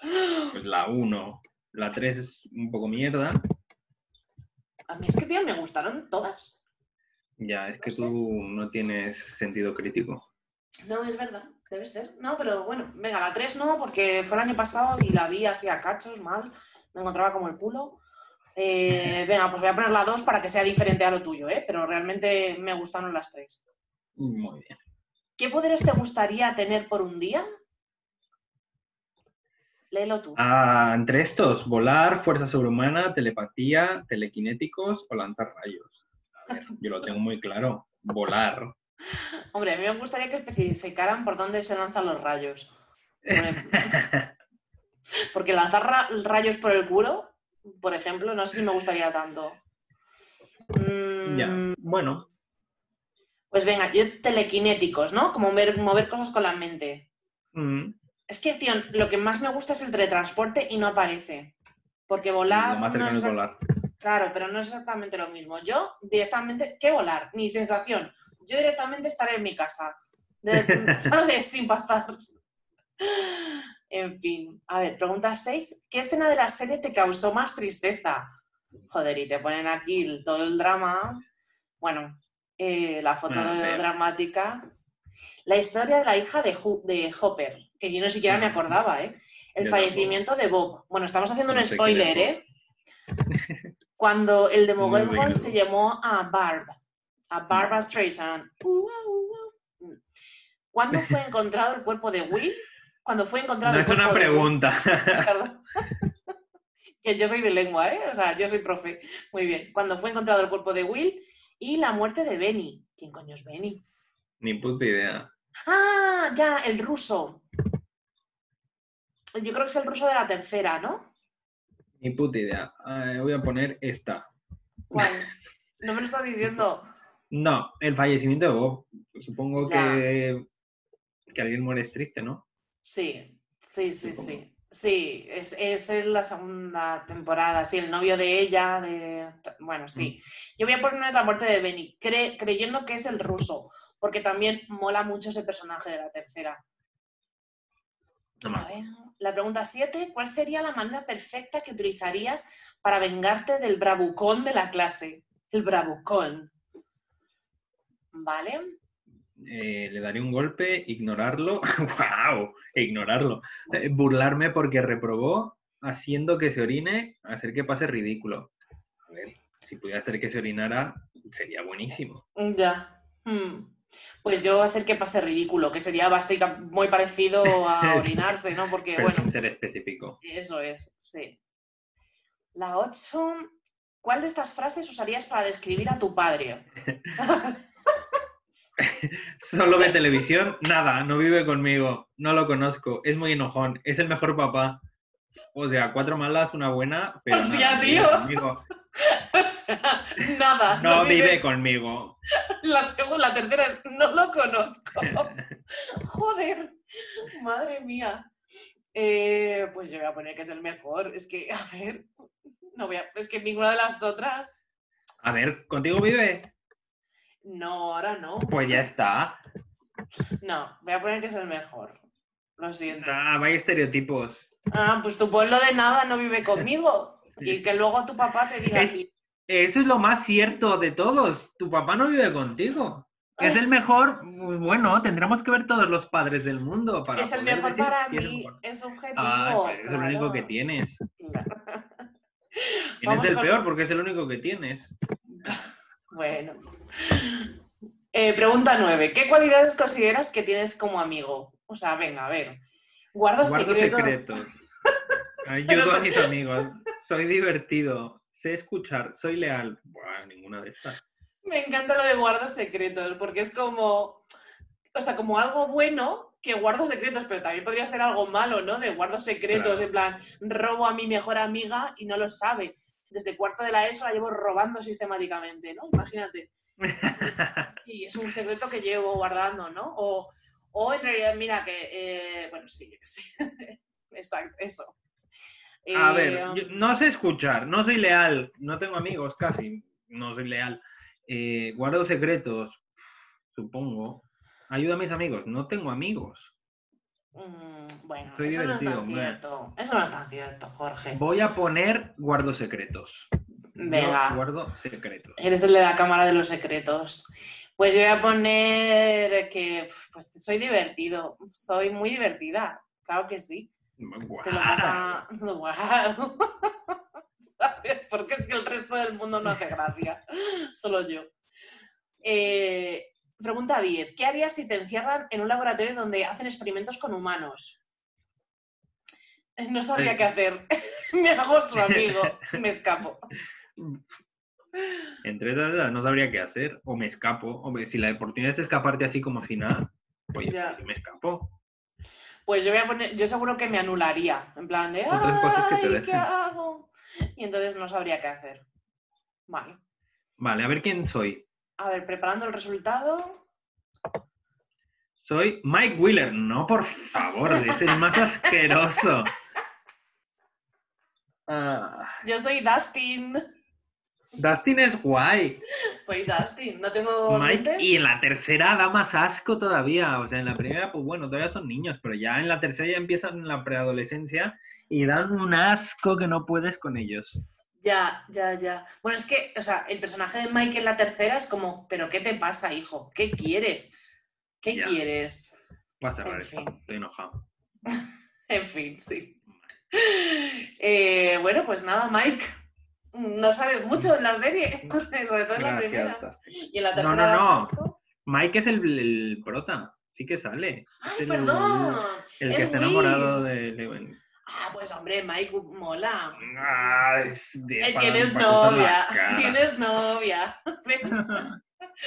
Pues la 1. La 3 es un poco mierda. A mí es que, tío, me gustaron todas. Ya, es que sé. tú no tienes sentido crítico. No, es verdad, debe ser. No, pero bueno, venga, la 3 no, porque fue el año pasado y la vi así a cachos, mal. Me encontraba como el culo. Eh, venga, pues voy a poner la 2 para que sea diferente a lo tuyo, ¿eh? Pero realmente me gustaron las tres. Muy bien. ¿Qué poderes te gustaría tener por un día? Léelo tú. Ah, entre estos, volar, fuerza sobrehumana, telepatía, telequinéticos o lanzar rayos. A ver, yo lo tengo muy claro. Volar. Hombre, a mí me gustaría que especificaran por dónde se lanzan los rayos. Por- Porque lanzar ra- rayos por el culo, por ejemplo, no sé si me gustaría tanto. Mm, ya, bueno. Pues venga, yo telequinéticos, ¿no? Como mover, mover cosas con la mente. mm, Es que, tío, lo que más me gusta es el teletransporte y no aparece. Porque volar. lo más no es volar. Claro, pero no es exactamente lo mismo. Yo directamente, ¿qué volar? Ni sensación. Yo directamente estaré en mi casa. De- ¿Sabes? Sin pasar. En fin. A ver, pregunta 6. ¿Qué escena de la serie te causó más tristeza? Joder, y te ponen aquí todo el drama. Bueno, eh, la foto de- dramática. La historia de la hija de, de Hopper, que yo no siquiera me acordaba, ¿eh? El Yo fallecimiento de Bob. Bueno, estamos haciendo un No spoiler, ¿eh? Cuando el Muy Demogorgon se llamó a Barb, a Barbara Streisand. ¿Cuándo fue encontrado el cuerpo de Will? Cuando fue encontrado No el es una de pregunta. Que yo soy de lengua, ¿eh? O sea, yo soy profe. Muy bien. Cuando fue encontrado el cuerpo de Will y la muerte de Benny. ¿Quién coño es Benny? Ni puta idea. Ah, ya, el ruso. Yo creo que es el ruso de la tercera, ¿no? Ni puta idea. Eh, voy a poner esta. ¿Cuál? No me lo estás diciendo. No, el fallecimiento de Bob. Supongo Ya. que, que alguien muere es triste, ¿no? Sí, sí, sí, Supongo. sí. Sí, es, es en la segunda temporada, sí, el novio de ella, de... Bueno, sí. Yo voy a poner la muerte de Benny, cre- creyendo que es el ruso, porque también mola mucho ese personaje de la tercera. No me A ver, la pregunta 7, ¿cuál sería la manera perfecta que utilizarías para vengarte del bravucón de la clase? El bravucón. ¿Vale? Eh, le daré un golpe, ignorarlo. ¡Wow! Ignorarlo. Eh, burlarme porque reprobó, haciendo que se orine, hacer que pase ridículo. A ver, si pudiera hacer que se orinara, sería buenísimo. Ya. Hmm. Pues yo hacer que pase ridículo, que sería bastante muy parecido a orinarse, ¿no? Porque, Pero bueno, sin ser específico. eso es, sí. La 8. ¿Cuál de estas frases usarías para describir a tu padre? Solo ve televisión, nada, no vive conmigo, no lo conozco, es muy enojón, es el mejor papá. O sea, cuatro malas, una buena, pero Hostia, nada, no vive tío. conmigo. o sea, nada. No vive conmigo. La segunda, la tercera es no lo conozco. Joder, madre mía. Eh, pues yo voy a poner que es el mejor. Es que, a ver, no voy a, es que ninguna de las otras. A ver, ¿contigo vive? No, ahora no. Pues ya está. No, voy a poner que es el mejor. Lo siento. Ah, vaya estereotipos. Ah, pues tu pueblo de nada no vive conmigo. Y que luego tu papá te diga a ti. Eso es lo más cierto de todos. Tu papá no vive contigo. es el mejor, bueno, tendremos que ver todos los padres del mundo para es el mejor decir para mí, es objetivo. Ah, pues es el único que claro. tienes. Claro. ¿Quién Vamos es el con- peor? Porque es el único que tienes. Bueno. Eh, pregunta 9. ¿Qué cualidades consideras que tienes como amigo? O sea, venga, a ver. Guardo, Guardo secretos. secretos. Ayudo a mis amigos. Soy divertido. Sé escuchar. Soy leal. Buah, ninguna de estas. Me encanta lo de guardo secretos, porque es como, o sea, como algo bueno que guardo secretos, pero también podría ser algo malo, ¿no? De guardo secretos, Claro. en plan, robo a mi mejor amiga y no lo sabe. Desde cuarto de la ESO la llevo robando sistemáticamente, ¿no? Imagínate. Y es un secreto que llevo guardando, ¿no? O, o en realidad, mira, que, eh, bueno, sí, sé. Exacto, eso. A Eh, ver, yo no sé escuchar, no soy leal, no tengo amigos casi, no soy leal. Eh, guardo secretos, supongo. Ayuda a mis amigos, no tengo amigos. Mm, bueno, soy eso no es tan cierto. Eso no es tan cierto, Jorge. Voy a poner guardo secretos. Venga. guardo secretos. Eres el de la cámara de los secretos. Pues yo voy a poner que pues, soy divertido, soy muy divertida, claro que sí. Se lo pasa... ¿Sabes? Porque es que el resto del mundo no hace gracia, solo yo. Eh, pregunta 10. ¿Qué harías si te encierran en un laboratorio donde hacen experimentos con humanos? No sabría Eh. qué hacer. Me hago su amigo, me escapo. Entre otras, no sabría qué hacer. O me escapo. Hombre, si la oportunidad es escaparte así como si nada, oye, Ya. pues me escapo. Pues yo voy a poner, yo seguro que me anularía, en plan de, Otras cosas que te "Ay, ¿qué dejen". hago? Y entonces no sabría qué hacer. Vale. Vale, a ver quién soy. A ver, preparando el resultado. Soy Mike Wheeler. No, por favor, es el más asqueroso. Ah, Yo soy Dustin. Dustin es guay. Soy Dustin. No tengo Mike, y en la tercera da más asco todavía. O sea, en la primera, pues bueno, todavía son niños, pero ya en la tercera ya empiezan la preadolescencia y dan un asco que no puedes con ellos. Ya, ya, ya. Bueno, es que, o sea, el personaje de Mike en la tercera es como, ¿pero qué te pasa, hijo? ¿Qué quieres? ¿Qué Ya. quieres? Voy a cerrar En fin. estoy enojado. En fin, sí. Eh, bueno, pues nada, Mike. No sabes mucho en la serie, sobre todo en la primera. Y en la No, tercera no, no. asco. Mike es el, el prota, sí que sale. ¡Ay, Es el- perdón! El Es que está enamorado Will. de Leven. Ah, pues hombre, Mike mola. Ah, de- Eh, tienes novia, tienes novia.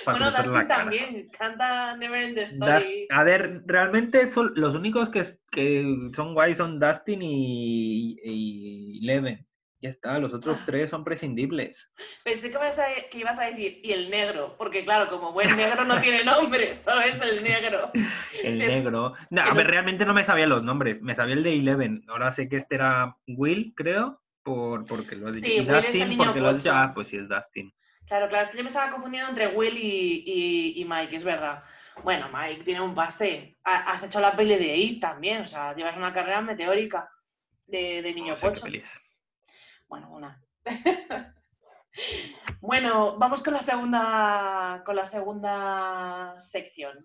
Bueno, Dustin también canta Never in the Das- Story. a ver, realmente son los únicos que, que son guay son Dustin y, y Leven. Ya está, los otros Ah. tres son prescindibles. Pensé que, ibas a, que ibas a decir, y el negro, porque claro, como buen negro no tiene nombre, ¿sabes? El negro. El Es- negro. No, a ver, realmente no me sabía los nombres. Me sabía el de Eleven. Ahora sé que este era Will, creo, por, porque lo dicho. Sí, Dustin, porque lo pocho. Ah, pues sí, es Dustin. Claro, claro, es que yo me estaba confundiendo entre Will y, y- y Mike, es verdad. Bueno, Mike tiene un pase. Ha- Has hecho la peli de It también, o sea, llevas una carrera meteórica de, de niño No sé pocho. Bueno, una. bueno, vamos con la segunda con la segunda sección.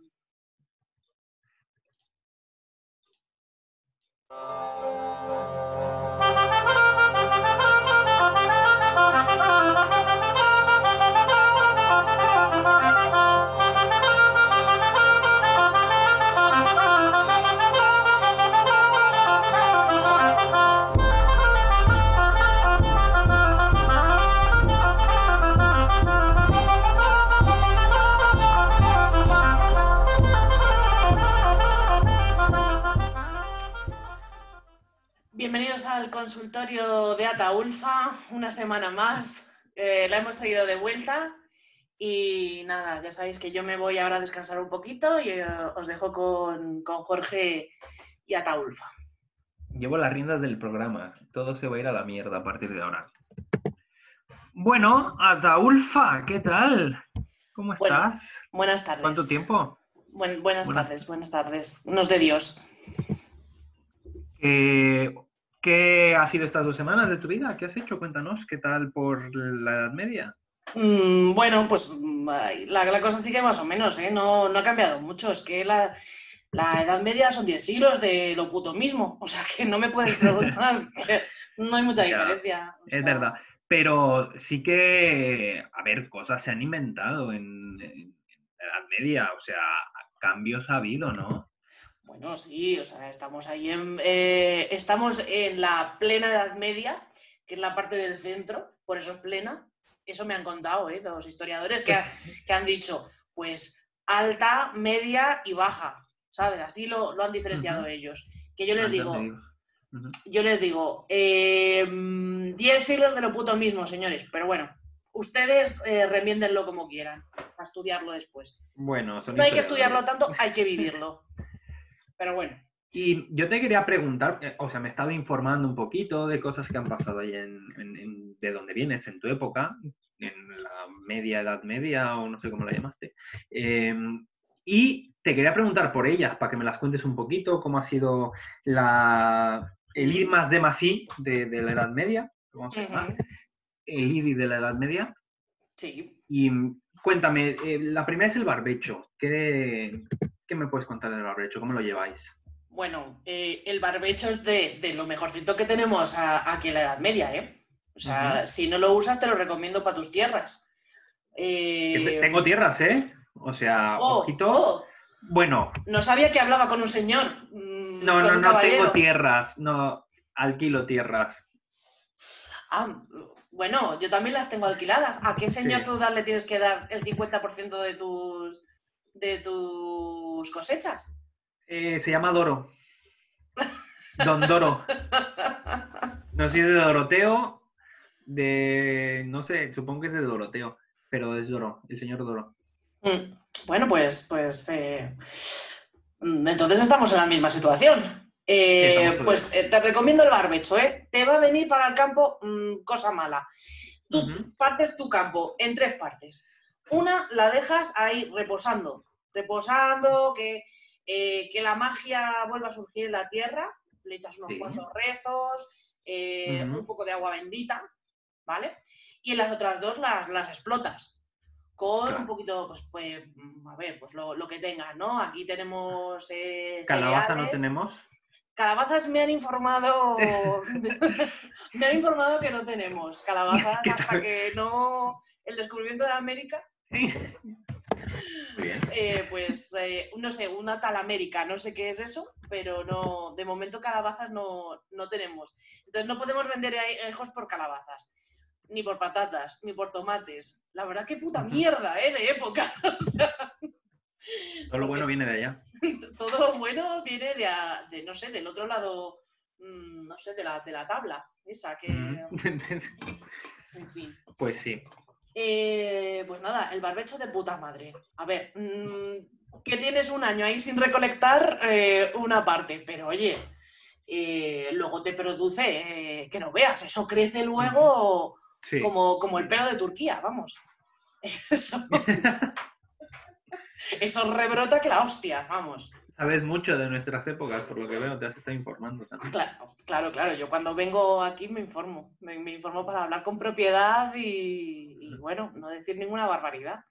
Bienvenidos al consultorio de Ataulfa, una semana más. Eh, la hemos traído de vuelta y nada, ya sabéis que yo me voy ahora a descansar un poquito y eh, os dejo con, con Jorge y Ataulfa. Llevo las riendas del programa. Todo se va a ir a la mierda a partir de ahora. Bueno, Ataulfa, ¿qué tal? ¿Cómo Bueno, estás? Buenas tardes. ¿Cuánto tiempo? Buen- buenas Buenas- tardes, buenas tardes. Nos de Dios. Eh, ¿Qué ha sido estas dos semanas de tu vida? ¿Qué has hecho? Cuéntanos, ¿qué tal por la Edad Media? Mm, bueno, pues mm, la, la cosa sigue más o menos, ¿eh? No, no ha cambiado mucho. Es que la, la Edad Media son 10 siglos de lo puto mismo. O sea, que no me puedes preguntar. no hay mucha diferencia. o Es verdad. Pero sí que, a ver, cosas se han inventado en, en la Edad Media. O sea, cambios ha habido, ¿no? Bueno, sí, o sea, estamos ahí en, eh, estamos en la plena Edad Media, que es la parte del centro, por eso es plena. Eso me han contado, ¿eh? Los historiadores que, ha- que han dicho, pues alta, media y baja, ¿sabes? Así lo, lo han diferenciado ellos. Que yo les digo, yo les digo, eh, mm, 10 siglos de lo puto mismo, señores, pero bueno, ustedes eh, remiéndenlo como quieran, a estudiarlo después. Bueno, No hay que estudiarlo tanto, hay que vivirlo. Pero bueno. Y yo te quería preguntar, eh, o sea, me he estado informando un poquito de cosas que han pasado ahí en, en- en- de donde vienes, en tu época, en la media edad media o no sé cómo la llamaste. Eh, y te quería preguntar por ellas, para que me las cuentes un poquito, cómo ha sido la, el I más D más I de, de la Edad Media, ¿cómo se llama? Ujú. El IDI de la Edad Media. Sí. Y mm, cuéntame, eh, la primera es el barbecho. ¿Qué, ¿Qué me puedes contar del barbecho? ¿Cómo lo lleváis? Bueno, eh, el barbecho es de, de lo mejorcito que tenemos a- aquí en la Edad Media, ¿eh? O sea, si no lo usas, te lo recomiendo para tus tierras. Eh, Tengo tierras, ¿eh? O sea, oh, ojito. oh, Bueno, no sabía que hablaba con un señor. mm, no, no, no caballero. tengo tierras, no alquilo tierras. Ah, bueno, yo también las tengo alquiladas. ¿A qué señor Sí. feudal le tienes que dar el 50% de tus, de tus cosechas? Eh, se llama Doro. Don Doro. No sé si es de Doroteo, de. No sé, supongo que es de Doroteo, pero es Doro, el señor Doro. Mm, Bueno, pues, pues eh, entonces estamos en la misma situación. Eh, pues te recomiendo el barbecho, ¿eh? Te va a venir para el campo mm, cosa mala. Tú partes tu campo en tres partes. Una la dejas ahí reposando, reposando, que, eh, que la magia vuelva a surgir en la tierra, le echas unos Sí. cuantos rezos, eh, un poco de agua bendita, ¿vale? Y en las otras dos las, las explotas con Claro. un poquito, pues, pues, mm, a ver, pues lo, lo que tengas, ¿no? Aquí tenemos eh, Calabaza no tenemos. Calabazas me han informado, me han informado que no tenemos calabazas ¿Qué hasta que no el descubrimiento de América. Eh, pues eh, no sé, una tal América, no sé qué es eso, pero no, de momento calabazas no, no tenemos. Entonces no podemos vender hijos por calabazas, ni por patatas, ni por tomates. La verdad que puta mierda, ¿eh? De época. O sea, Todo lo bueno viene de allá. todo lo bueno viene de, a- de, no sé, del otro lado, mm, no sé, de la, de la tabla, esa que, en fin. Pues sí. Eh, pues nada, el barbecho de puta madre. A ver, mm, que tienes un año ahí sin recolectar eh, una parte, pero oye, eh, luego te produce, que no veas, eso crece luego Sí. como, como el pelo de Turquía, vamos. Eso, eso rebrota que la hostia, vamos. Sabes mucho de nuestras épocas, por lo que veo, te has estado informando también. Claro, claro, claro. Yo cuando vengo aquí me informo. Me, me informo para hablar con propiedad y, y, bueno, no decir ninguna barbaridad.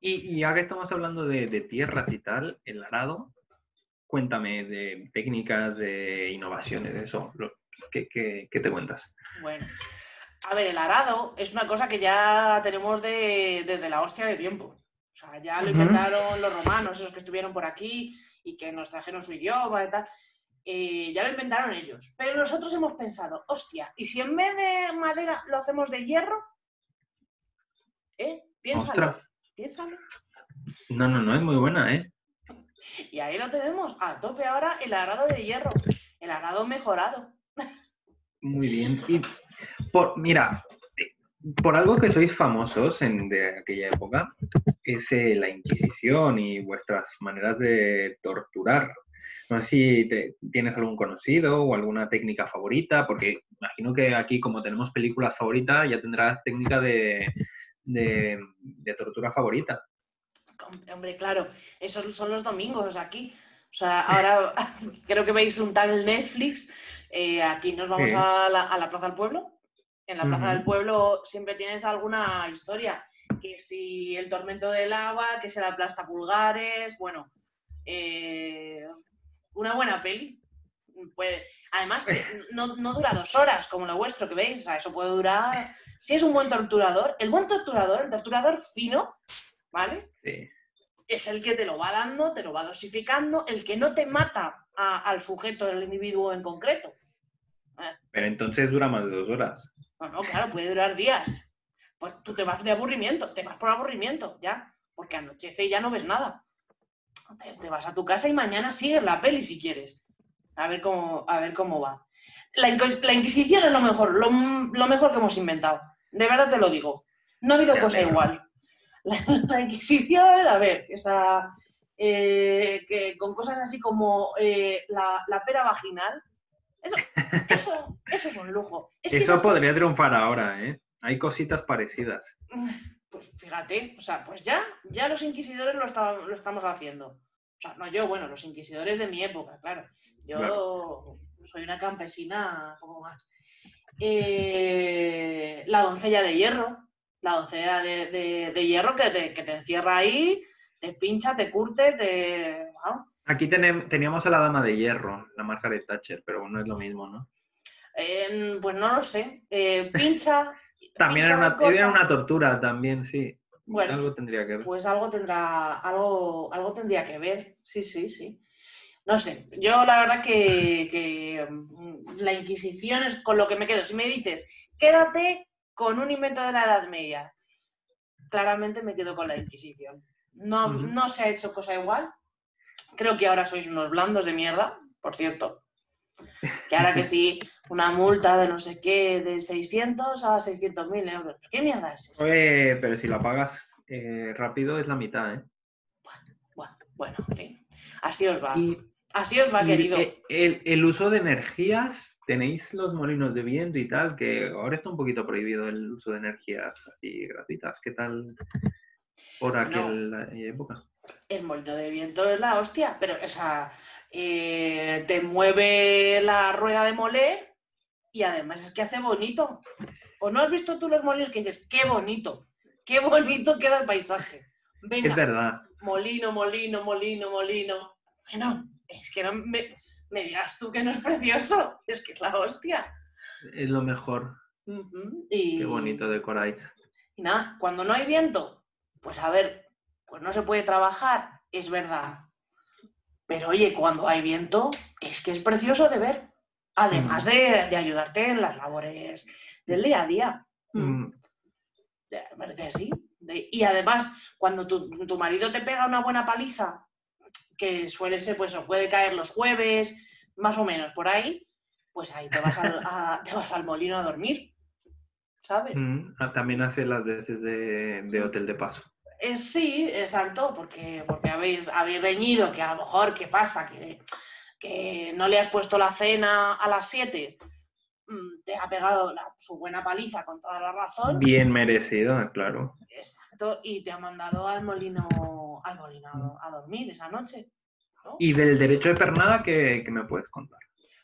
Y, y ahora que estamos hablando de, de tierras y tal, el arado, cuéntame de técnicas, de innovaciones, de eso. lo- ¿Qué, qué- qué te cuentas? Bueno, a ver, el arado es una cosa que ya tenemos de- desde la hostia de tiempo. O sea, ya lo inventaron los romanos, esos que estuvieron por aquí y que nos trajeron su idioma y tal. Eh, ya lo inventaron ellos. Pero nosotros hemos pensado, hostia, ¿y si en vez de madera lo hacemos de hierro? ¿Eh? Piénsalo. Ostras. Piénsalo. No, no, no, es muy buena, ¿eh? Y ahí lo tenemos, a tope ahora el arado de hierro, el arado mejorado. Muy bien. Y por, mira, por algo que sois famosos en, de aquella época, es eh, la Inquisición y vuestras maneras de torturar. No sé si te- tienes algún conocido o alguna técnica favorita, porque imagino que aquí, como tenemos películas favoritas, ya tendrás técnica de, de- de tortura favorita. Hom- Hombre, claro, esos son los domingos aquí. O sea, ahora creo que veis un tal Netflix. eh, aquí nos vamos Sí. a, la, a la Plaza del Pueblo. En la Plaza del Pueblo siempre tienes alguna historia. que si el tormento del agua, que se la aplasta pulgares, bueno, eh, una buena peli. Puede, además, que no, no dura dos horas como lo vuestro que veis, o sea, eso puede durar. Si es un buen torturador, el buen torturador, el torturador fino, ¿vale? Sí. Es el que te lo va dando, te lo va dosificando, el que no te mata a- al sujeto, al individuo en concreto. Pero entonces dura más de dos horas. No, no, claro, puede durar días. Pues tú te vas de aburrimiento, te vas por aburrimiento, ya, porque anochece y ya no ves nada. Te, te vas a tu casa y mañana sigues la peli si quieres. A ver cómo, a ver cómo va. La, la Inquisición es lo mejor, lo, lo mejor que hemos inventado. De verdad te lo digo. No ha habido cosa igual. La, la Inquisición, a ver, esa, eh, que con cosas así como eh, la, la pera vaginal. Eso, eso, eso es un lujo. Es que Eso esas- podría triunfar ahora, ¿eh? Hay cositas parecidas. Pues fíjate, o sea, pues ya, ya los inquisidores lo, esta- lo estamos haciendo. O sea, no yo, bueno, los inquisidores de mi época, claro. Yo Claro. soy una campesina poco más. Eh, la doncella de hierro, la doncella de, de- de hierro que te, que te encierra ahí, te pincha, te curte, te... Aquí teníamos a la dama de hierro, la Margaret Thatcher, pero no es lo mismo, ¿no? Eh, pues no lo sé. Eh, pincha. También pincha, era una, corta. era una tortura, también, sí. Bueno, Algo tendría que ver. Pues algo tendrá, algo, algo tendría que ver. Sí, sí, sí. No sé, yo la verdad que, que, mm, la Inquisición es con lo que me quedo. Si me dices, quédate con un invento de la Edad Media, claramente me quedo con la Inquisición. No, no se ha hecho cosa igual. Creo que ahora sois unos blandos de mierda, por cierto. Que ahora que sí, una multa de no sé qué, de 600 a 600 mil euros. ¿Qué mierda es eso? Oye, pero si la pagas eh, rápido es la mitad, ¿eh? Bueno, bueno, en fin. Así os va. Y, Así os va, querido. eh, el, el uso de energías, tenéis los molinos de viento y tal, que ahora está un poquito prohibido el uso de energías así gratuitas. ¿Qué tal por aquella época? El molino de viento es la hostia, pero, o sea, eh, te mueve la rueda de moler y además es que hace bonito. ¿O no has visto tú los molinos que dices, qué bonito, qué bonito queda el paisaje? Venga, Es verdad. molino, molino, molino, molino. Bueno, es que no me, me digas tú que no es precioso, es que es la hostia. Es lo mejor. Y- Qué bonito decoráis. Y nada, cuando no hay viento, pues a ver, pues no se puede trabajar, es verdad. Pero oye, cuando hay viento, es que es precioso de ver. Además de, de ayudarte en las labores del día a día. Mm, Mm, ya, ¿verdad que sí? Y además, cuando tu, tu marido te pega una buena paliza, que suele ser, pues, o puede caer los jueves, más o menos por ahí, pues ahí te vas al, a- te vas al molino a dormir. ¿Sabes? mm, ah, También hace las veces de, de hotel de paso. Eh, sí, exacto, porque, porque habéis, habéis reñido, que a lo mejor, ¿qué pasa? Que, que no le has puesto la cena a las 7, mm, te ha pegado la- su buena paliza con toda la razón, Bien merecido, claro. exacto, y te ha mandado al molino, al molino a, a dormir esa noche. ¿no? Y del derecho de pernada, ¿qué, qué me puedes contar?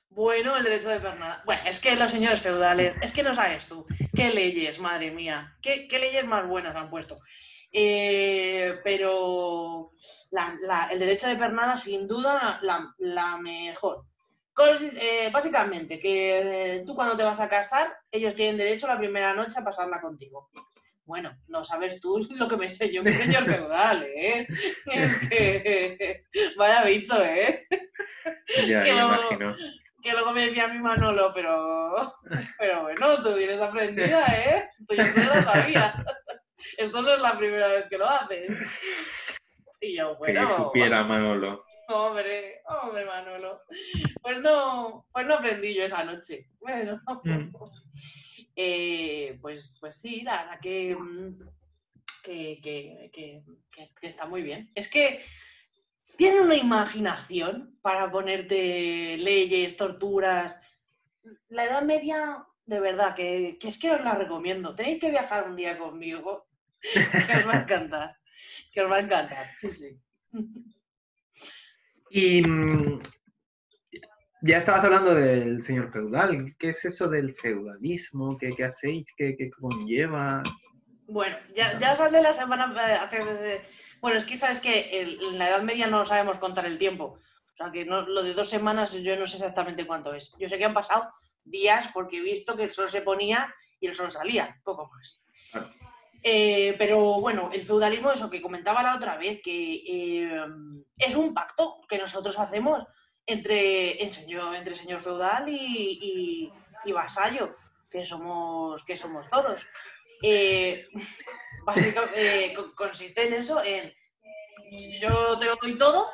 Bueno, el derecho de pernada. Bueno, es que los señores feudales, es que no sabes tú, qué leyes, madre mía, qué, qué leyes más buenas han puesto. Eh, pero la- la- el derecho de pernada, sin duda, la, la mejor. Eh, básicamente, que eh, tú cuando te vas a casar, ellos tienen derecho la primera noche a pasarla contigo. Bueno, no sabes tú lo que me sé yo, mi señor feudal, ¿eh? Es que, vaya bicho, ¿eh? Ya, Que luego- que luego me decía mi Manolo, pero, pero bueno, tú vienes aprendida, ¿eh? Tú ya te lo sabías. Esto no es la primera vez que lo haces. Y yo, bueno, que supiera Manolo. hombre, hombre, Manolo. Pues no, pues no aprendí yo esa noche. Bueno, Mm. eh, pues, pues sí, la verdad que, que, que- que- que- que está muy bien. Es que tiene una imaginación para ponerte leyes, torturas. La Edad Media, de verdad, que, que es que os la recomiendo. Tenéis que viajar un día conmigo, que os va a encantar. Que os va a encantar, sí, sí. Y mm, ya estabas hablando del señor feudal. ¿Qué es eso del feudalismo? ¿Qué, qué hacéis? ¿Qué, qué conlleva? Bueno, ya, ya os hablé la semana eh, Bueno, es que sabes que en la Edad Media no sabemos contar el tiempo. O sea, que no- lo de dos semanas yo no sé exactamente cuánto es. Yo sé que han pasado días porque he visto que el sol se ponía y el sol salía, poco más. Claro. Eh, pero bueno, el feudalismo, eso que comentaba la otra vez, que eh, es un pacto que nosotros hacemos entre, en señor, entre señor feudal y, y- y vasallo, que somos, que somos todos. Eh, consiste en eso, en yo te lo doy todo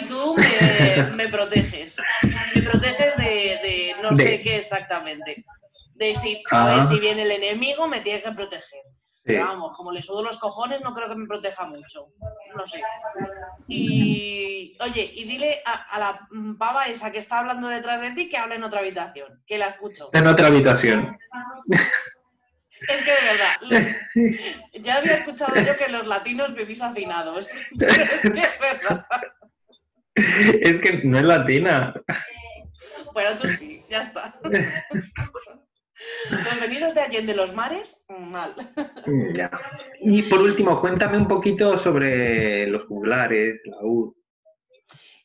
y tú me, me proteges. Me proteges de, de no De- sé qué exactamente. De si, a ver, Ah. si viene el enemigo, me tiene que proteger. Pero vamos, como le sudo los cojones, no creo que me proteja mucho. No sé. Y, oye, y dile a, a la pava esa que está hablando detrás de ti que hable en otra habitación, que la escucho. En otra habitación. Es que de verdad, los- ya había escuchado yo que los latinos vivís hacinados. Es que es verdad. Es que no es latina. Bueno, tú sí, ya está. Los venidos de Allende los Mares, mal. Ya. Y por último, cuéntame un poquito sobre los juglares, la U.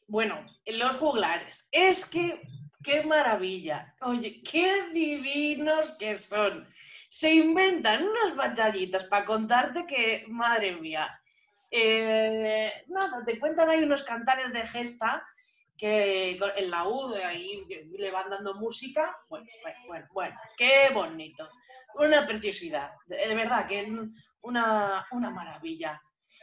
Bueno, los juglares. Es que, qué maravilla. Oye, qué divinos que son. Se inventan unas batallitas para contarte que, madre mía. Eh, nada, te cuentan ahí unos cantares de gesta que en la U de ahí le van dando música. Bueno, bueno, bueno, qué bonito. Una preciosidad. De, verdad, que una, una maravilla.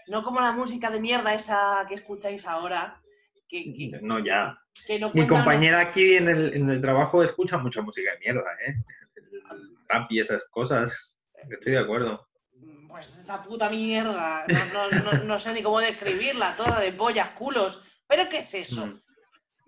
No como la música de mierda esa que escucháis ahora. Que, que- No, ya. que no Mi compañera aquí en el, en el trabajo escucha mucha música de mierda, ¿eh? El rap y esas cosas. Estoy de acuerdo. Pues esa puta mierda. No, no- no- no sé ni cómo describirla, toda de pollas, culos. ¿Pero qué es eso? Mm.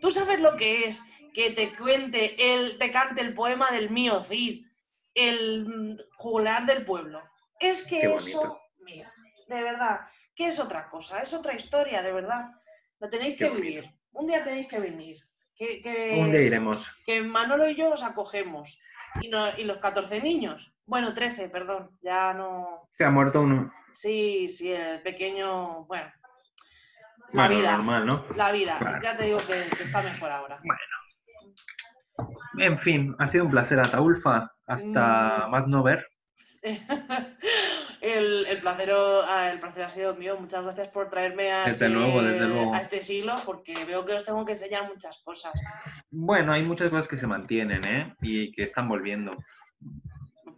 ¿Tú sabes lo que es que te cuente, el, te cante el poema del mío Cid, el mm, juglar del pueblo? Es que Qué eso, mira, de verdad, que es otra cosa, es otra historia, de verdad. Lo tenéis Qué que bonito. vivir. Un día tenéis que venir. Que, que- Un día iremos. que Manolo y yo os acogemos. Y, no- y los 14 niños. Bueno, 13, perdón. Ya no. Se ha muerto uno. Sí, sí, el pequeño. Bueno. La Bueno, vida. normal, ¿no? La vida. Claro. Ya te digo que, que está mejor ahora. En fin, ha sido un placer, Ataulfa. Hasta Mm. más no ver. el, el, placer, ah, el placer ha sido mío. Muchas gracias por traerme a, Desde este, luego, desde luego. a este siglo, porque veo que os tengo que enseñar muchas cosas. Bueno, hay muchas cosas que se mantienen, ¿eh? Y que están volviendo.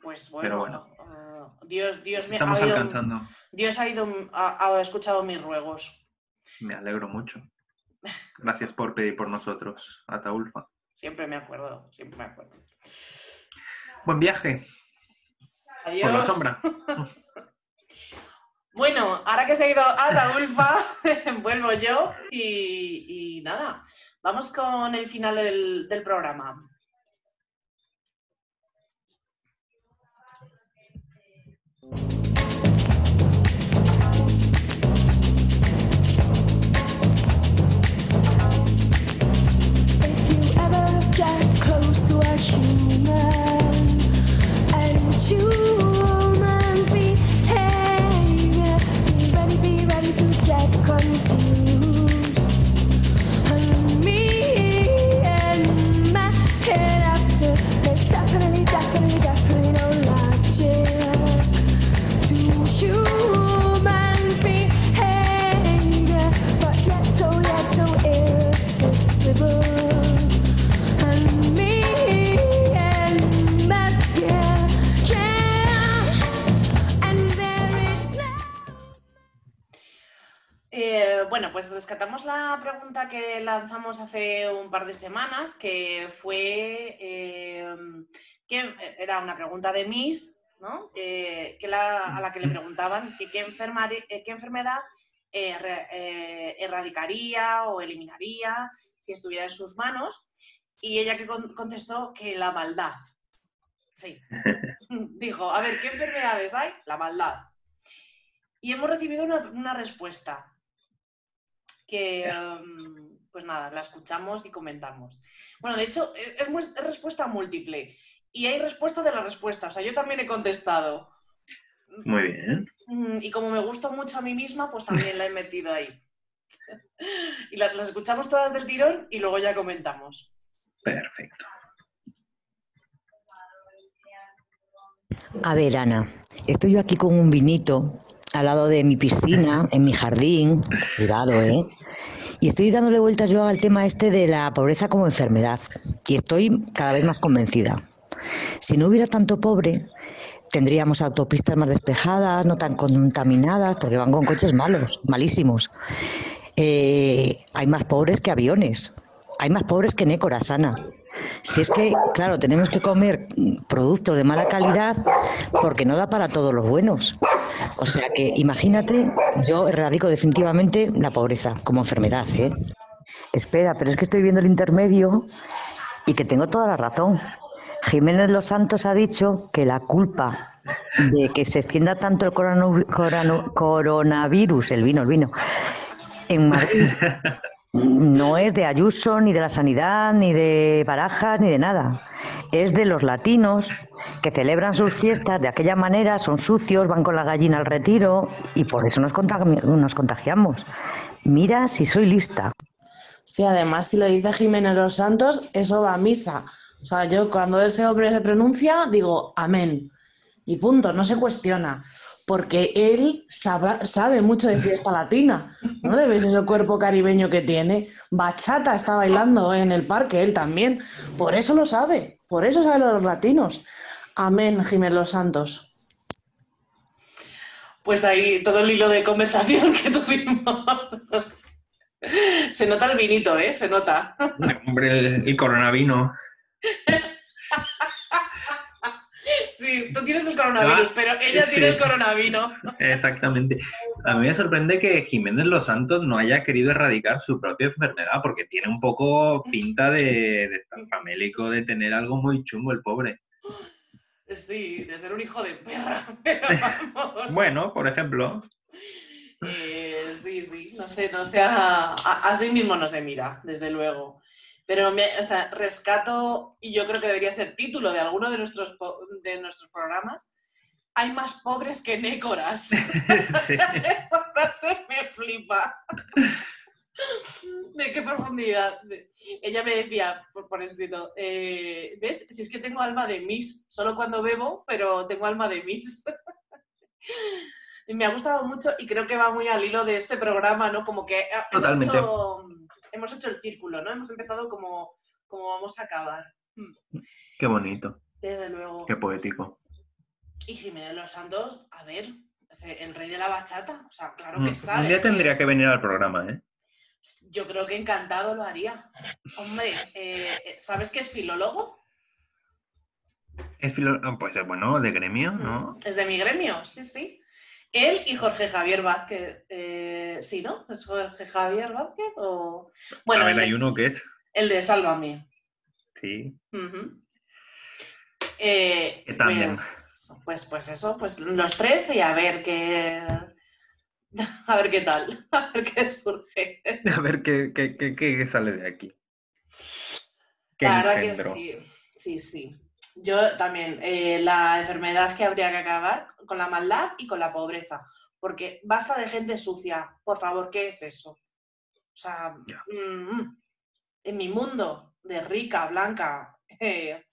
Pues Pero bueno, ah, Dios, Dios me ha alcanzando. Dios ha, ido, ha, ha escuchado mis ruegos. Me alegro mucho. Gracias por pedir por nosotros, Ataulfa. Siempre me acuerdo, siempre me acuerdo. Buen viaje. Adiós. Por la sombra. Bueno, ahora que se ha ido Ataulfa, vuelvo yo y, y nada, vamos con el final del, del programa. Human and human Eh, bueno, pues rescatamos la pregunta que lanzamos hace un par de semanas, que fue, eh, que era una pregunta de Miss, ¿no? Eh, que la- a la que le preguntaban eh, qué enfermedad erradicaría o eliminaría si estuviera en sus manos, y ella que con- contestó que la maldad. Sí. Dijo, a ver, ¿qué enfermedades hay? La maldad. Y hemos recibido una respuesta que, em, pues nada, la escuchamos y comentamos. Bueno, de hecho, e- es, respuesta múltiple y hay respuesta de la respuesta. O sea, yo también he contestado. Muy bien. Y como me gusta mucho a mí misma, pues también la he metido ahí. Y las, las escuchamos todas del tirón y luego ya comentamos. Perfecto. A ver, Ana, estoy yo aquí con un vinito al lado de mi piscina, en mi jardín, cuidado, ¿eh? Y estoy dándole vueltas yo al tema este de la pobreza como enfermedad. Y estoy cada vez más convencida. Si no hubiera tanto pobre, tendríamos autopistas más despejadas, no tan contaminadas, porque van con coches malos, malísimos. Eh, hay más pobres que aviones. Hay más pobres que nécoras, Ana. Si es que, claro, tenemos que comer productos de mala calidad porque no da para todos los buenos. O sea que imagínate, yo erradico definitivamente la pobreza como enfermedad, ¿eh? Espera, pero es que estoy viendo el intermedio y que tengo toda la razón. Jiménez Los Santos ha dicho que la culpa de que se extienda tanto el corona- corona- coronavirus, el vino, el vino, en Madrid no es de Ayuso, ni de la sanidad, ni de Barajas, ni de nada. Es de los latinos que celebran sus fiestas de aquella manera, son sucios, van con la gallina al retiro y por eso nos, contagi- nos contagiamos. Mira si soy lista. Sí, además, si lo dice Jiménez Los Santos, eso va a misa. O sea, yo cuando ese hombre se pronuncia, digo amén. Y punto, no se cuestiona. Porque él sabra- sabe mucho de fiesta latina. ¿No le ves ese cuerpo caribeño que tiene? Bachata está bailando en el parque, él también. Por eso lo sabe. Por eso sabe lo de los latinos. Amén, Jiménez Los Santos. Pues ahí todo el hilo de conversación que tuvimos. Se nota el vinito, ¿eh? Se nota. Hombre, el, el coronavino. Sí, tú tienes el coronavirus, Ah, pero ella sí. tiene el coronavino. Exactamente. A mí me sorprende que Jiménez Los Santos no haya querido erradicar su propia enfermedad, porque tiene un poco pinta de, de estar famélico, de tener algo muy chungo el pobre. Sí, de ser un hijo de perra. Pero vamos. Bueno, por ejemplo. Eh, sí, sí, no sé, no sé, a, a- así mismo no se mira, desde luego. Pero me, o sea, rescato, y yo creo que debería ser título de alguno de nuestros, de nuestros programas, hay más pobres que nécoras. Sí. Esa frase me flipa. ¿De qué profundidad? Ella me decía por, por escrito, eh, ¿ves? Si es que tengo alma de Miss, solo cuando bebo, pero tengo alma de Miss. Y me ha gustado mucho y creo que va muy al hilo de este programa, ¿no? Como que ah, Totalmente. hecho, hemos hecho el círculo, ¿no? Hemos empezado como, como vamos a acabar. Mm, Qué bonito, Desde luego. qué poético. Y Jiménez Los Santos, a ver, el rey de la bachata, o sea, claro Mm, que sabe. Un día tendría que venir al programa, ¿eh? Yo creo que encantado lo haría. Hombre, eh, ¿sabes que es filólogo? Es filo... ah, Pues eh, bueno, de gremio, ¿no? Es de mi gremio, sí, sí. Él y Jorge Javier Vázquez. eh, sí, ¿no? ¿Es Jorge Javier Vázquez o...? Bueno, a ver, hay de, uno que es. el de Sálvame. Sí. Eh, Que también. Pues, pues, pues eso, pues los tres y a ver qué... A ver qué tal, a ver qué surge. A ver qué, qué, qué- qué sale de aquí. La verdad que sí, sí, sí. Yo también, eh, la enfermedad que habría que acabar con la maldad y con la pobreza. Porque basta de gente sucia. Por favor, ¿qué es eso? O sea, Ya. mm, en mi mundo de rica, blanca eh,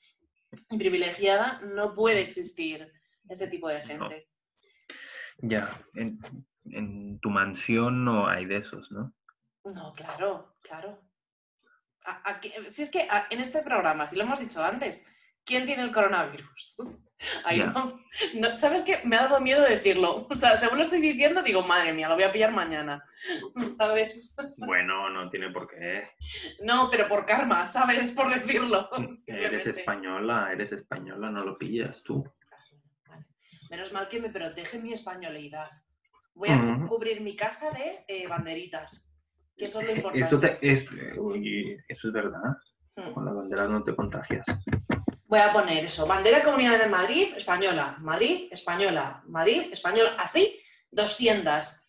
y privilegiada no puede existir ese tipo de gente. Ya, en, en tu mansión no hay de esos, ¿no? No, claro, claro. A- si es que a- en este programa, si lo hemos dicho antes, ¿quién tiene el coronavirus? Ya. no, no- ¿Sabes qué? Me ha dado miedo decirlo. O sea, según lo estoy diciendo, digo, madre mía, lo voy a pillar mañana. ¿Sabes? Bueno, no tiene por qué. No, pero por karma, ¿sabes? Por decirlo. Eres española, eres española, no lo pillas tú. Menos mal que me protege mi españolidad. Voy a cubrir mi casa de eh, banderitas, que eso es lo importante. Eso, te- es, oye, eso es verdad. Mm. Con las banderas no te contagias. Voy a poner eso. Bandera Comunidad de Madrid, española. Madrid, española. Madrid, española. Así, 200.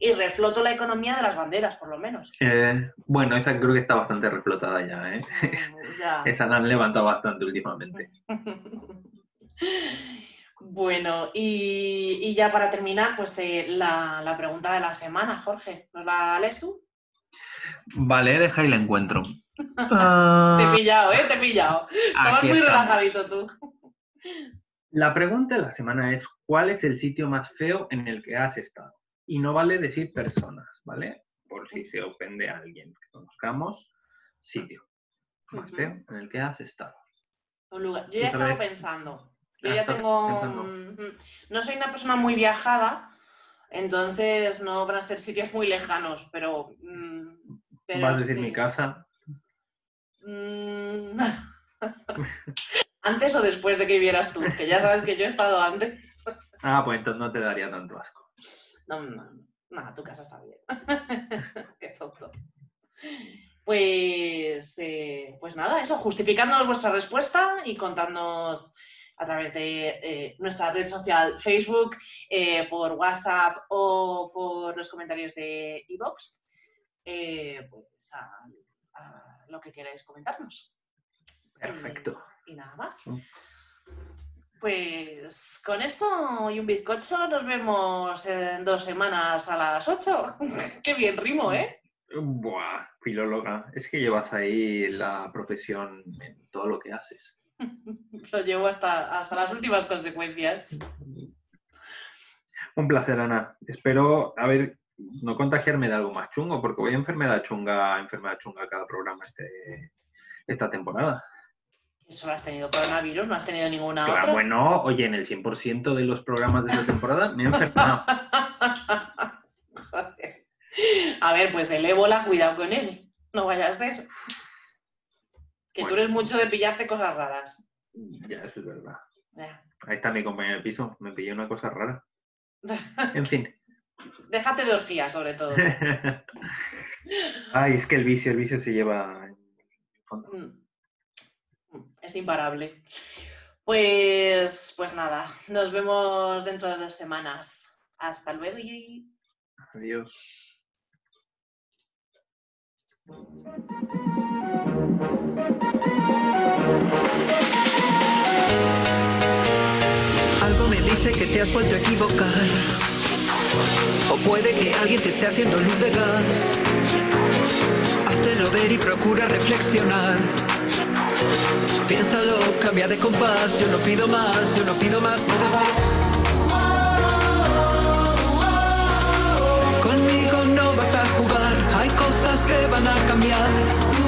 Y refloto la economía de las banderas, por lo menos. Eh, bueno, esa creo que está bastante reflotada ya, ¿eh? Ya. Esa la han levantado bastante últimamente. Bueno, y, y ya para terminar, pues eh, la, la pregunta de la semana, Jorge. ¿Nos la lees tú? Vale, deja y la encuentro. Te Ah, he pillado, ¿eh? Te he pillado. Estabas muy relajadito tú. La pregunta de la semana es, ¿cuál es el sitio más feo en el que has estado? Y no vale decir personas, ¿vale? Por si se ofende a alguien que conozcamos, sitio más feo en el que has estado. Un lugar. Yo ya estaba pensando. Yo Ah, ya tengo. pensando. mm, No soy una persona muy viajada, entonces no van a ser sitios muy lejanos, pero. mm, pero Vas a decir sí. mi casa. Mm, ¿Antes o después de que vivieras tú? Que ya sabes que yo he estado antes. Ah, pues entonces no te daría tanto asco. No, no, no, nada, tu casa está bien. Qué tonto. Pues, eh, pues nada, eso, justificándonos vuestra respuesta y contándonos a través de eh, nuestra red social Facebook, eh, por WhatsApp o por los comentarios de iVoox, pues a, a lo que queráis comentarnos. Perfecto. Y nada más. Mm. Pues con esto y un bizcocho nos vemos en dos semanas a las 8. Qué bien rimo, ¿eh? Buah, filóloga. Es que llevas ahí la profesión en todo lo que haces. Lo llevo hasta, hasta las últimas consecuencias. Un placer, Ana. Espero, a ver, no contagiarme de algo más chungo, porque voy a enfermedad chunga, enfermedad chunga cada programa este, esta temporada. Solo has tenido coronavirus, no has tenido ninguna Claro, otra. bueno, oye, en el 100% de los programas de esta temporada me he enfermado. Joder. A ver, pues el ébola, cuidado con él. No vaya a ser. Que tú eres mucho de pillarte cosas raras. ya, eso es verdad. Ya. Ahí está mi compañero de piso, me pillé una cosa rara. En fin. Déjate de orgía, sobre todo. Ay, es que el vicio, el vicio se lleva en fondo. Mm. Es imparable. Pues, pues nada, nos vemos dentro de dos semanas. Hasta luego. y- Adiós. Algo me dice que te has vuelto a equivocar. O puede que alguien te esté haciendo luz de gas. Háztelo ver y procura reflexionar. Piénsalo, cambia de compás. Yo no pido más, yo no pido más. nada más. Conmigo no vas a jugar, hay cosas que van a cambiar.